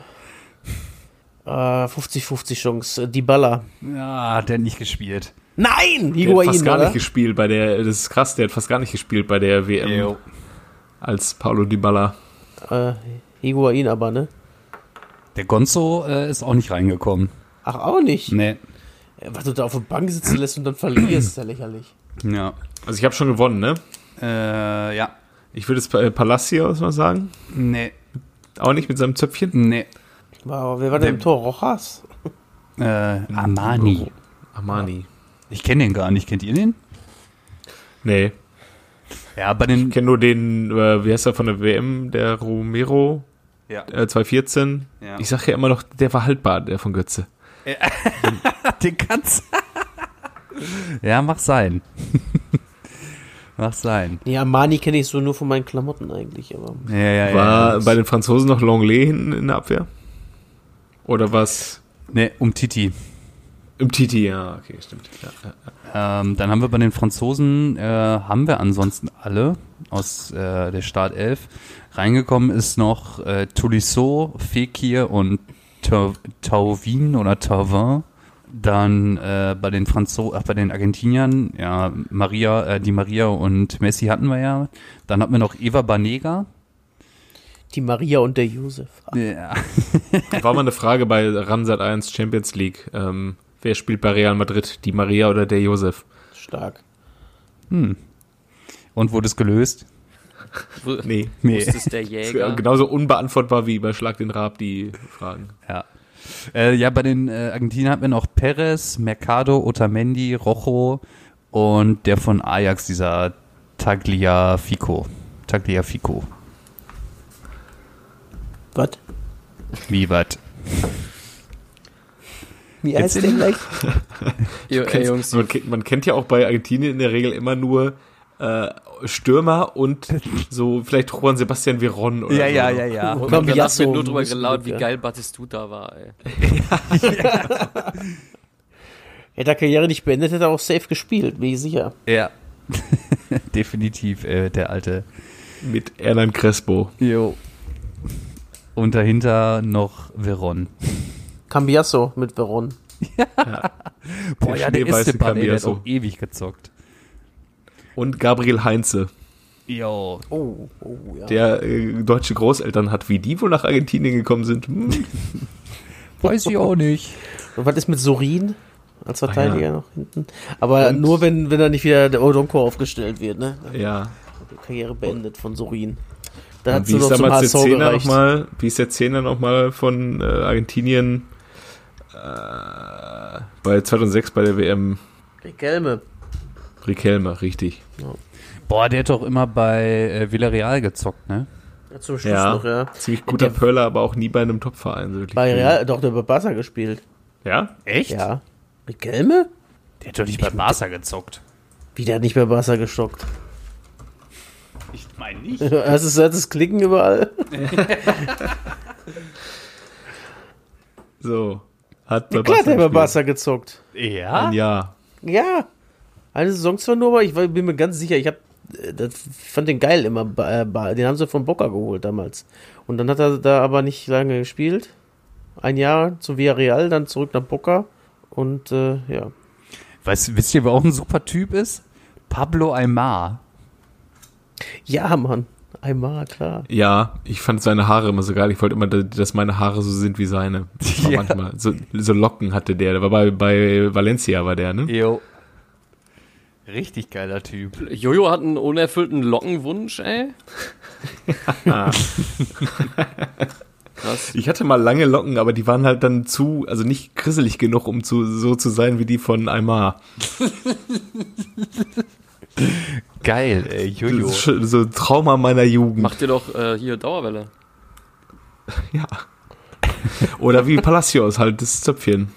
[SPEAKER 2] äh, 50-50 Chance. Äh, Dybala.
[SPEAKER 3] Ja, hat der nicht gespielt.
[SPEAKER 2] Nein!
[SPEAKER 1] Der hat fast
[SPEAKER 2] Higuain,
[SPEAKER 1] gar
[SPEAKER 2] oder?
[SPEAKER 1] nicht gespielt bei der, das ist krass, der hat fast gar nicht gespielt bei der WM als Paulo Dybala.
[SPEAKER 2] Äh, Higuain aber, ne?
[SPEAKER 3] Der Gonzo äh, ist auch nicht reingekommen.
[SPEAKER 2] Ach, auch nicht.
[SPEAKER 3] Nee.
[SPEAKER 2] Ja, Was du da auf der Bank sitzen lässt und dann verlierst, ist ja lächerlich.
[SPEAKER 3] Ja.
[SPEAKER 1] Also ich habe schon gewonnen, ne?
[SPEAKER 3] Äh, ja.
[SPEAKER 1] Ich würde jetzt äh, Palacios mal sagen.
[SPEAKER 3] Nee.
[SPEAKER 1] Auch nicht mit seinem Zöpfchen.
[SPEAKER 3] Nee.
[SPEAKER 2] Wow, wer war denn im Tor? Rojas?
[SPEAKER 3] Äh, Armani.
[SPEAKER 1] Armani.
[SPEAKER 3] Ich kenne den gar nicht. Kennt ihr den?
[SPEAKER 1] Nee.
[SPEAKER 3] Ja, bei den.
[SPEAKER 1] Ich kenne nur den, äh, wie heißt er von der WM, der Romero
[SPEAKER 3] Ja.
[SPEAKER 1] äh, 2014.
[SPEAKER 3] Ja.
[SPEAKER 1] Ich sage ja immer noch, der war haltbar, der von Götze.
[SPEAKER 3] Den kannst Ja, mach sein. mach sein.
[SPEAKER 2] Ja, Armani kenne ich so nur von meinen Klamotten eigentlich, aber.
[SPEAKER 3] Ja, ja,
[SPEAKER 1] War
[SPEAKER 3] ja.
[SPEAKER 1] bei den Franzosen noch Longley hinten in der Abwehr? Oder was?
[SPEAKER 3] Nee, um Titi.
[SPEAKER 1] Im Titi, ja, okay, stimmt. Ja, ja.
[SPEAKER 3] Ähm, dann haben wir bei den Franzosen, äh, haben wir ansonsten alle aus äh, der Startelf. Reingekommen ist noch äh, Tolisso, Fekir und Tau- Tauvin oder Tauvin. Dann äh, bei den Franzo ach, bei den Argentiniern, ja, Maria, äh, die Maria und Messi hatten wir ja. Dann hatten wir noch Eva Banega.
[SPEAKER 2] Die Maria und der Josef.
[SPEAKER 3] Ja.
[SPEAKER 1] War mal eine Frage bei Ramsat 1 Champions League. Ähm, wer spielt bei Real Madrid? Die Maria oder der Josef?
[SPEAKER 2] Stark.
[SPEAKER 3] Und wurde es gelöst?
[SPEAKER 1] Nee.
[SPEAKER 4] nee. Ist der Jäger?
[SPEAKER 1] Genauso unbeantwortbar wie bei Schlag den Raab die Fragen.
[SPEAKER 3] Ja. Äh, ja, bei den äh, Argentinern hat man noch Perez, Mercado, Otamendi, Rojo und der von Ajax, dieser Tagliafico. Tagliafico.
[SPEAKER 2] Was?
[SPEAKER 3] Wie was?
[SPEAKER 2] Wie heißt der gleich?
[SPEAKER 1] Jungs. Man, man, kennt ja auch bei Argentinien in der Regel immer nur äh, Stürmer und so vielleicht Juan Sebastian Veron oder
[SPEAKER 3] ja,
[SPEAKER 1] so.
[SPEAKER 3] Ja, ja, ja,
[SPEAKER 4] Und dann wird nur drüber gelaut, wie geil Batistuta war, ey.
[SPEAKER 2] ja. Hätte er Karriere nicht beendet, hätte er auch safe gespielt, bin ich sicher.
[SPEAKER 3] Ja. Definitiv, äh, der alte.
[SPEAKER 1] Mit Erland Crespo.
[SPEAKER 3] Jo. Und dahinter noch Veron.
[SPEAKER 2] Cambiasso mit Veron.
[SPEAKER 3] Ja. Boah, ja, der ist der ey, der hat auch ewig gezockt.
[SPEAKER 1] Und Gabriel Heinze.
[SPEAKER 3] Jo.
[SPEAKER 2] Oh, oh,
[SPEAKER 1] ja. Der äh, deutsche Großeltern hat, wie die wohl nach Argentinien gekommen sind. Hm.
[SPEAKER 3] Weiß ich auch nicht.
[SPEAKER 2] Und was ist mit Sorin? Als Verteidiger ja. noch hinten. Aber Und nur wenn, wenn da nicht wieder der Odonko aufgestellt wird, ne?
[SPEAKER 1] Ja.
[SPEAKER 2] Karriere beendet von Sorin. Da
[SPEAKER 1] hat wie, ist damals der Zehner noch mal, wie ist der Zehner nochmal von äh, Argentinien äh, bei 2006 bei der WM?
[SPEAKER 2] Riquelme.
[SPEAKER 1] Riquelme, richtig. Ja.
[SPEAKER 3] Boah, der hat doch immer bei äh, Villarreal gezockt, ne?
[SPEAKER 2] Ja, zum Schluss ja, noch, ja.
[SPEAKER 1] Ziemlich guter der, Pöller, aber auch nie bei einem Topverein. So
[SPEAKER 2] bei Real, doch, der bei Barca gespielt.
[SPEAKER 1] Ja?
[SPEAKER 3] Echt?
[SPEAKER 2] Ja. Riquelme?
[SPEAKER 3] Der hat doch nicht bei Barca gezockt.
[SPEAKER 2] Wie, der hat nicht bei Barca gestockt?
[SPEAKER 3] Ich meine nicht.
[SPEAKER 2] Hast du das Klicken überall?
[SPEAKER 1] so. Hat bei
[SPEAKER 2] ja, klar, der bei Barca gezockt.
[SPEAKER 3] Ja?
[SPEAKER 1] Ein Jahr.
[SPEAKER 2] Ja. Eine Saison zwar nur, aber ich bin mir ganz sicher, ich hab, äh, das fand den geil immer. Äh, den haben sie von Boca geholt damals. Und dann hat er da aber nicht lange gespielt. Ein Jahr zu Villarreal, dann zurück nach Boca. Und äh, ja.
[SPEAKER 3] Weißt, wisst ihr, wer auch ein super Typ ist? Pablo Aymar.
[SPEAKER 2] Ja, Mann. Aymar, klar.
[SPEAKER 1] Ja, ich fand seine Haare immer so geil. Ich wollte immer, dass meine Haare so sind wie seine. Ja. Manchmal. So, so, Locken hatte der. Der war bei, bei Valencia, war der, ne?
[SPEAKER 3] Jo. Richtig geiler Typ.
[SPEAKER 4] Jojo hat einen unerfüllten Lockenwunsch, ey. Ja.
[SPEAKER 1] Krass. Ich hatte mal lange Locken, aber die waren halt dann zu, also nicht grisselig genug, um zu, so zu sein wie die von Aymar.
[SPEAKER 3] Geil, ey, Jojo.
[SPEAKER 1] So, so Trauma meiner Jugend.
[SPEAKER 4] Macht ihr doch äh, hier Dauerwelle.
[SPEAKER 1] ja. Oder wie Palacios, halt das Zöpfchen.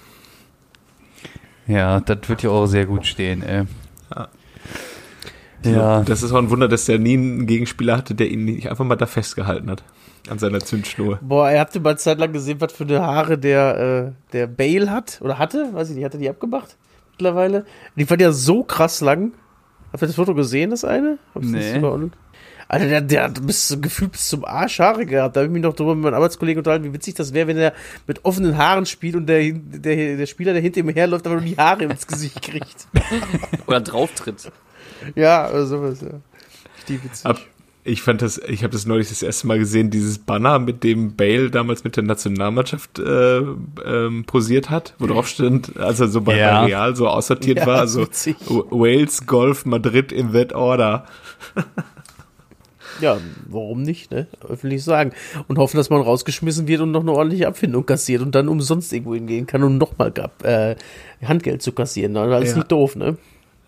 [SPEAKER 3] Ja, das wird ja auch sehr gut stehen, ey. Ja.
[SPEAKER 1] ja. Das ist auch ein Wunder, dass der nie einen Gegenspieler hatte, der ihn nicht einfach mal da festgehalten hat. An seiner Zündschnur.
[SPEAKER 2] Boah, ihr habt ihr mal Zeit lang gesehen, was für eine Haare der, äh, der Bale hat? Oder hatte? Weiß ich nicht, hat er die abgemacht? Mittlerweile? Die waren ja so krass lang. Habt ihr das Foto gesehen, das eine?
[SPEAKER 3] Hab's nee.
[SPEAKER 2] Alter, der, der hat bis, gefühlt bis zum Arsch Haare gehabt. Da habe ich mich noch drüber mit meinem Arbeitskollegen unterhalten, wie witzig das wäre, wenn er mit offenen Haaren spielt und der, der, der Spieler, der hinter ihm herläuft, aber nur die Haare ins Gesicht kriegt.
[SPEAKER 4] Oder drauftritt.
[SPEAKER 2] Ja, oder sowas, ja. Richtig witzig.
[SPEAKER 1] Ab, ich fand das, ich habe das neulich das erste Mal gesehen, dieses Banner, mit dem Bale damals mit der Nationalmannschaft äh, ähm, posiert hat, wo drauf stand, als er so bei, ja. Real so aussortiert ja, war, also Wales, Golf, Madrid in that order.
[SPEAKER 2] Ja, warum nicht, ne? Öffentlich sagen. Und hoffen, dass man rausgeschmissen wird und noch eine ordentliche Abfindung kassiert und dann umsonst irgendwo hingehen kann, um nochmal äh, Handgeld zu kassieren. Das ist ja. nicht doof, ne?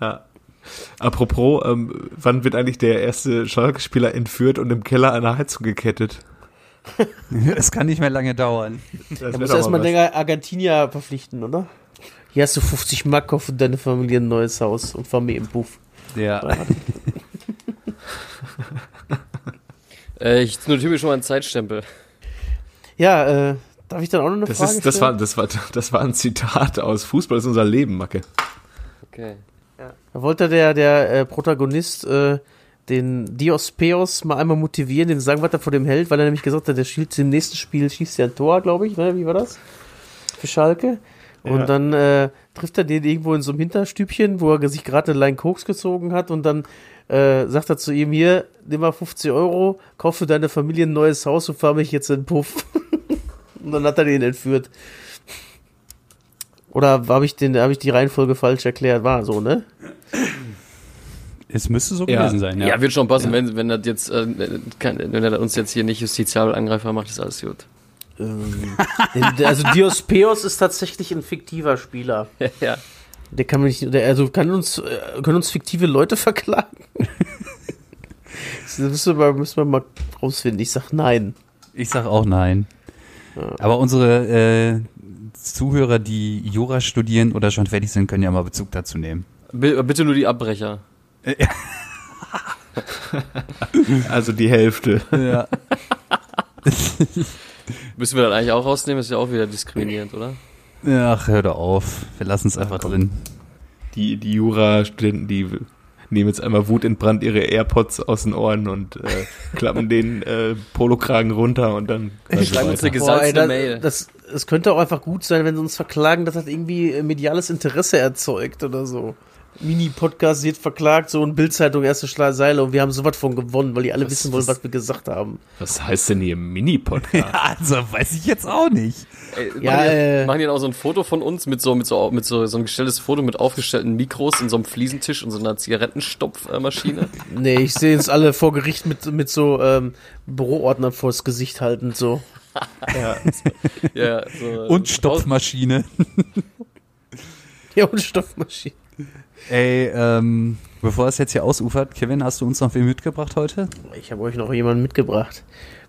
[SPEAKER 1] Ja. Apropos, ähm, wann wird eigentlich der erste Schalke-Spieler entführt und im Keller der Heizung gekettet?
[SPEAKER 3] Es kann nicht mehr lange dauern.
[SPEAKER 2] Da muss erstmal länger Argentinier verpflichten, oder? Hier hast du 50 Mark für deine Familie ein neues Haus und Familienpuff.
[SPEAKER 3] Ja.
[SPEAKER 4] äh, ich notiere mir schon mal einen Zeitstempel.
[SPEAKER 2] Ja, äh, darf ich dann auch noch eine
[SPEAKER 1] das
[SPEAKER 2] Frage
[SPEAKER 1] ist, das
[SPEAKER 2] stellen?
[SPEAKER 1] War, das, war, das war ein Zitat aus Fußball ist unser Leben, Macke.
[SPEAKER 4] Okay.
[SPEAKER 2] Da wollte der, der äh, Protagonist äh, den Diospeos mal einmal motivieren, dem sagen, was er vor dem hält, weil er nämlich gesagt hat, der schießt im nächsten Spiel schießt ja ein Tor, glaube ich, ne? Wie war das? Für Schalke. Und ja. dann äh, trifft er den irgendwo in so einem Hinterstübchen, wo er sich gerade eine Line Koks gezogen hat und dann äh, sagt er zu ihm, hier, nimm mal 50 Euro, kauf für deine Familie ein neues Haus und fahr mich jetzt in den Puff. und dann hat er den entführt. Oder habe ich, den, hab ich die Reihenfolge falsch erklärt? War so, ne?
[SPEAKER 3] Es müsste so
[SPEAKER 4] ja.
[SPEAKER 3] gewesen sein,
[SPEAKER 4] ja. Ja, wird schon passen, ja. wenn, wenn das jetzt, äh, kann, wenn er uns jetzt hier nicht Justizialangreifer macht, ist alles gut.
[SPEAKER 2] Ähm, also Diospeos ist tatsächlich ein fiktiver Spieler.
[SPEAKER 4] ja.
[SPEAKER 2] Der kann mich, der, also kann uns, äh, können uns fiktive Leute verklagen. das müssen wir, müssen wir mal rausfinden. Ich sag nein.
[SPEAKER 3] Ich sag auch nein. Ja. Aber unsere äh, Zuhörer, die Jura studieren oder schon fertig sind, können ja mal Bezug dazu nehmen.
[SPEAKER 4] Bitte nur die Abbrecher.
[SPEAKER 1] also die Hälfte.
[SPEAKER 3] Ja.
[SPEAKER 4] Müssen wir dann eigentlich auch rausnehmen? Ist ja auch wieder diskriminierend, oder?
[SPEAKER 3] Ach, hör doch auf. Wir lassen es einfach komm. drin.
[SPEAKER 1] Die, die Jura-Studenten, die nehmen jetzt einmal wutentbrannt ihre AirPods aus den Ohren und äh, klappen den äh, Polokragen runter und dann
[SPEAKER 4] schreiben uns eine gesalzene Mail.
[SPEAKER 2] Das, das könnte auch einfach gut sein, wenn sie uns verklagen, dass das irgendwie mediales Interesse erzeugt oder so. Mini-Podcast wird verklagt, so ein Bildzeitung, erste Seile und wir haben sowas von gewonnen, weil die alle was, wissen wollen, was, was wir gesagt haben.
[SPEAKER 1] Was heißt denn hier Mini-Podcast?
[SPEAKER 3] ja, also weiß ich jetzt auch nicht.
[SPEAKER 4] Ey, ja, machen, die, äh, machen die auch so ein Foto von uns mit so, mit so, mit so, so ein gestelltes Foto mit aufgestellten Mikros in so einem Fliesentisch und so einer Zigarettenstopfmaschine?
[SPEAKER 2] nee, ich sehe uns alle vor Gericht mit, mit so ähm, Büroordnern vors Gesicht halten, so.
[SPEAKER 4] ja, ja so,
[SPEAKER 3] und Stopfmaschine.
[SPEAKER 2] ja, und Stopfmaschine.
[SPEAKER 3] Ey, ähm, bevor es jetzt hier ausufert, Kevin, hast du uns noch wen mitgebracht heute?
[SPEAKER 2] Ich habe euch noch jemanden mitgebracht.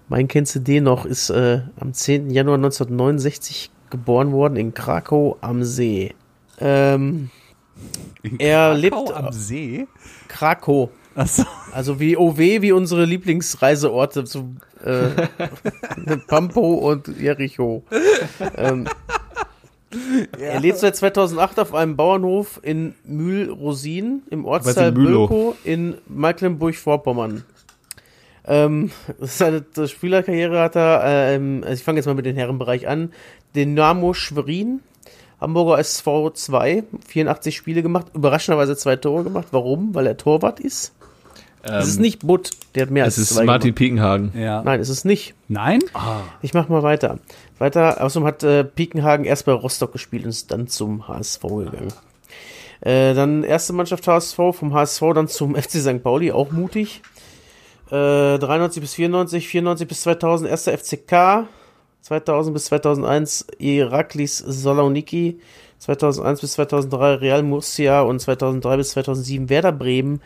[SPEAKER 2] Mein kennst du den noch, ist äh, am 10. Januar 1969 geboren worden in Krakau am See. Ähm,
[SPEAKER 3] in
[SPEAKER 2] er
[SPEAKER 3] Krakau
[SPEAKER 2] lebt
[SPEAKER 3] am See.
[SPEAKER 2] Krakau.
[SPEAKER 3] Achso.
[SPEAKER 2] Also wie OW, wie unsere Lieblingsreiseorte zu äh, Pampo und Jericho. ähm, ja. Er lebt seit 2008 auf einem Bauernhof in Mühlrosin im Ortsteil Bölkow in Mecklenburg-Vorpommern. Ähm, seine Spielerkarriere hat er, ähm, also ich fange jetzt mal mit dem Herrenbereich an, Dynamo Schwerin, Hamburger SV 2, 84 Spiele gemacht, überraschenderweise zwei Tore gemacht. Warum? Weil er Torwart ist. Ähm, es ist nicht Butt, der hat mehr als
[SPEAKER 1] zwei. Es ist Martin
[SPEAKER 2] gemacht.
[SPEAKER 1] Piekenhagen.
[SPEAKER 2] Ja. Nein, es ist nicht.
[SPEAKER 3] Nein?
[SPEAKER 2] Ah. Ich mach mal weiter. Weiter, außerdem hat äh, Piekenhagen erst bei Rostock gespielt und ist dann zum HSV gegangen. Äh, dann erste Mannschaft HSV, vom HSV dann zum FC St. Pauli, auch mutig. Äh, 93 bis 94, 94 bis 2000 erster FCK, 2000 bis 2001 Iraklis Saloniki, 2001 bis 2003 Real Murcia und 2003 bis 2007 Werder Bremen.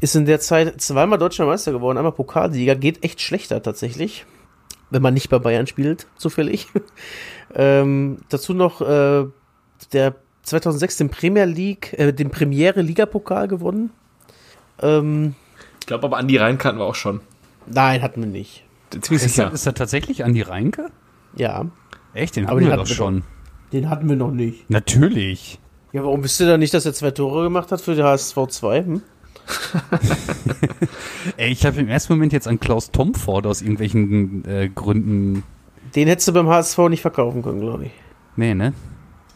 [SPEAKER 2] Ist in der Zeit zweimal Deutscher Meister geworden, einmal Pokalsieger, geht echt schlechter tatsächlich wenn man nicht bei Bayern spielt, zufällig. ähm, dazu noch äh, der 2006 den Premier League, äh, den Premiere Ligapokal gewonnen. Ähm,
[SPEAKER 1] ich glaube aber Andi Reinke hatten wir auch schon.
[SPEAKER 2] Nein, hatten wir nicht.
[SPEAKER 3] Ziemlich ist, sicher. ist er tatsächlich Andi Reinke?
[SPEAKER 2] Ja.
[SPEAKER 3] Echt? Den hatten wir doch schon.
[SPEAKER 2] Doch, den hatten wir noch nicht.
[SPEAKER 3] Natürlich.
[SPEAKER 2] Ja, warum wisst ihr da nicht, dass er zwei Tore gemacht hat für die HSV 2? Hm?
[SPEAKER 3] Ey, ich habe im ersten Moment jetzt an Klaus Tomford aus irgendwelchen äh, Gründen.
[SPEAKER 2] Den hättest du beim HSV nicht verkaufen können, glaube ich.
[SPEAKER 3] Nee, ne?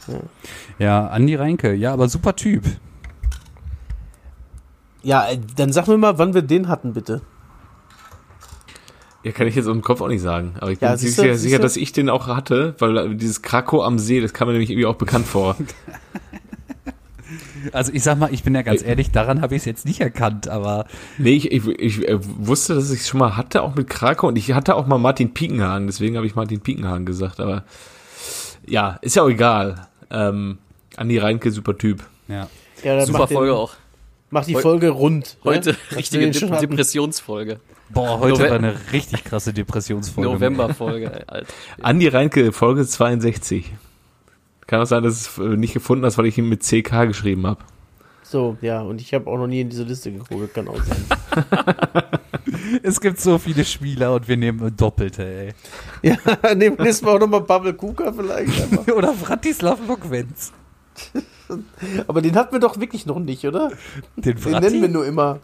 [SPEAKER 3] Ja. ja, Andi Reinke. Ja, aber super Typ.
[SPEAKER 2] Ja, äh, dann sag mir mal, wann wir den hatten, bitte.
[SPEAKER 1] Ja, kann ich jetzt im Kopf auch nicht sagen. Aber ich bin ja, sicher, sicher, dass ich den auch hatte, weil dieses Krakow am See, das kam mir nämlich irgendwie auch bekannt vor.
[SPEAKER 3] Also ich sag mal, ich bin ja ganz ehrlich, daran habe ich es jetzt nicht erkannt, aber.
[SPEAKER 1] Nee, ich, ich, ich äh, wusste, dass ich es schon mal hatte, auch mit Krakau und ich hatte auch mal Martin Piekenhagen, deswegen habe ich Martin Piekenhagen gesagt, aber ja, ist ja auch egal. Ähm, Andi Reinke, super Typ.
[SPEAKER 3] Ja.
[SPEAKER 4] ja super Folge den, auch.
[SPEAKER 2] Mach die Folge rund.
[SPEAKER 4] Heute ne? richtige De Depressionsfolge.
[SPEAKER 3] Boah, heute Nove war eine richtig krasse Depressionsfolge.
[SPEAKER 4] Novemberfolge,
[SPEAKER 1] Alter. Andi Reinke, Folge 62. Kann auch sein, dass es äh, nicht gefunden hast, weil ich ihn mit CK geschrieben habe.
[SPEAKER 2] So, ja, und ich habe auch noch nie in diese Liste geguckt, kann auch sein.
[SPEAKER 3] es gibt so viele Spieler und wir nehmen Doppelte, ey.
[SPEAKER 2] Ja, nehmen wir nächstes Mal auch nochmal Pavel Kuka vielleicht.
[SPEAKER 3] oder Vratislav Lokwenz.
[SPEAKER 2] Aber den hatten wir doch wirklich noch nicht, oder?
[SPEAKER 3] Den,
[SPEAKER 2] den nennen wir nur immer.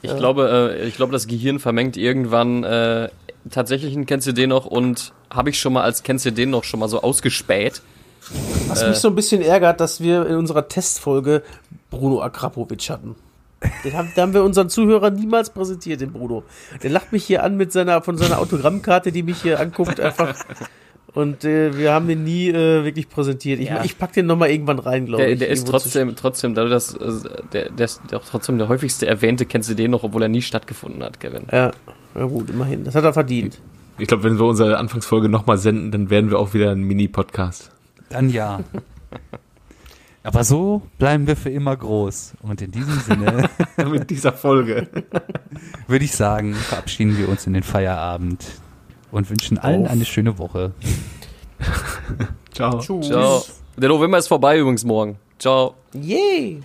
[SPEAKER 4] Ich ja. glaube, äh, ich glaube, das Gehirn vermengt irgendwann äh, tatsächlich einen Kennst du den noch und habe ich schon mal als Kennst du den noch schon mal so ausgespäht.
[SPEAKER 2] Was äh, mich so ein bisschen ärgert, dass wir in unserer Testfolge Bruno Akrapovic hatten. Den haben, den haben wir unseren Zuhörern niemals präsentiert, den Bruno. Der lacht mich hier an mit seiner, von seiner Autogrammkarte, die mich hier anguckt, einfach Und äh, wir haben den nie äh, wirklich präsentiert. Ich,
[SPEAKER 4] Ja.
[SPEAKER 2] ich pack den nochmal irgendwann rein, glaube ich.
[SPEAKER 4] der ist trotzdem, trotzdem, dadurch, dass, äh, der, der ist auch trotzdem der häufigste erwähnte, kennst du den noch, obwohl er nie stattgefunden hat, Kevin.
[SPEAKER 2] Ja, na gut, immerhin. Das hat er verdient.
[SPEAKER 1] Ich glaube, wenn wir unsere Anfangsfolge nochmal senden, dann werden wir auch wieder ein Mini-Podcast.
[SPEAKER 3] Dann ja. Aber so bleiben wir für immer groß. Und in diesem Sinne
[SPEAKER 1] Mit dieser Folge.
[SPEAKER 3] würde ich sagen, verabschieden wir uns in den Feierabend und wünschen allen
[SPEAKER 2] Auf.
[SPEAKER 3] eine schöne Woche.
[SPEAKER 1] Ciao.
[SPEAKER 4] Ciao. Der November ist vorbei übrigens morgen. Ciao.
[SPEAKER 2] Yay!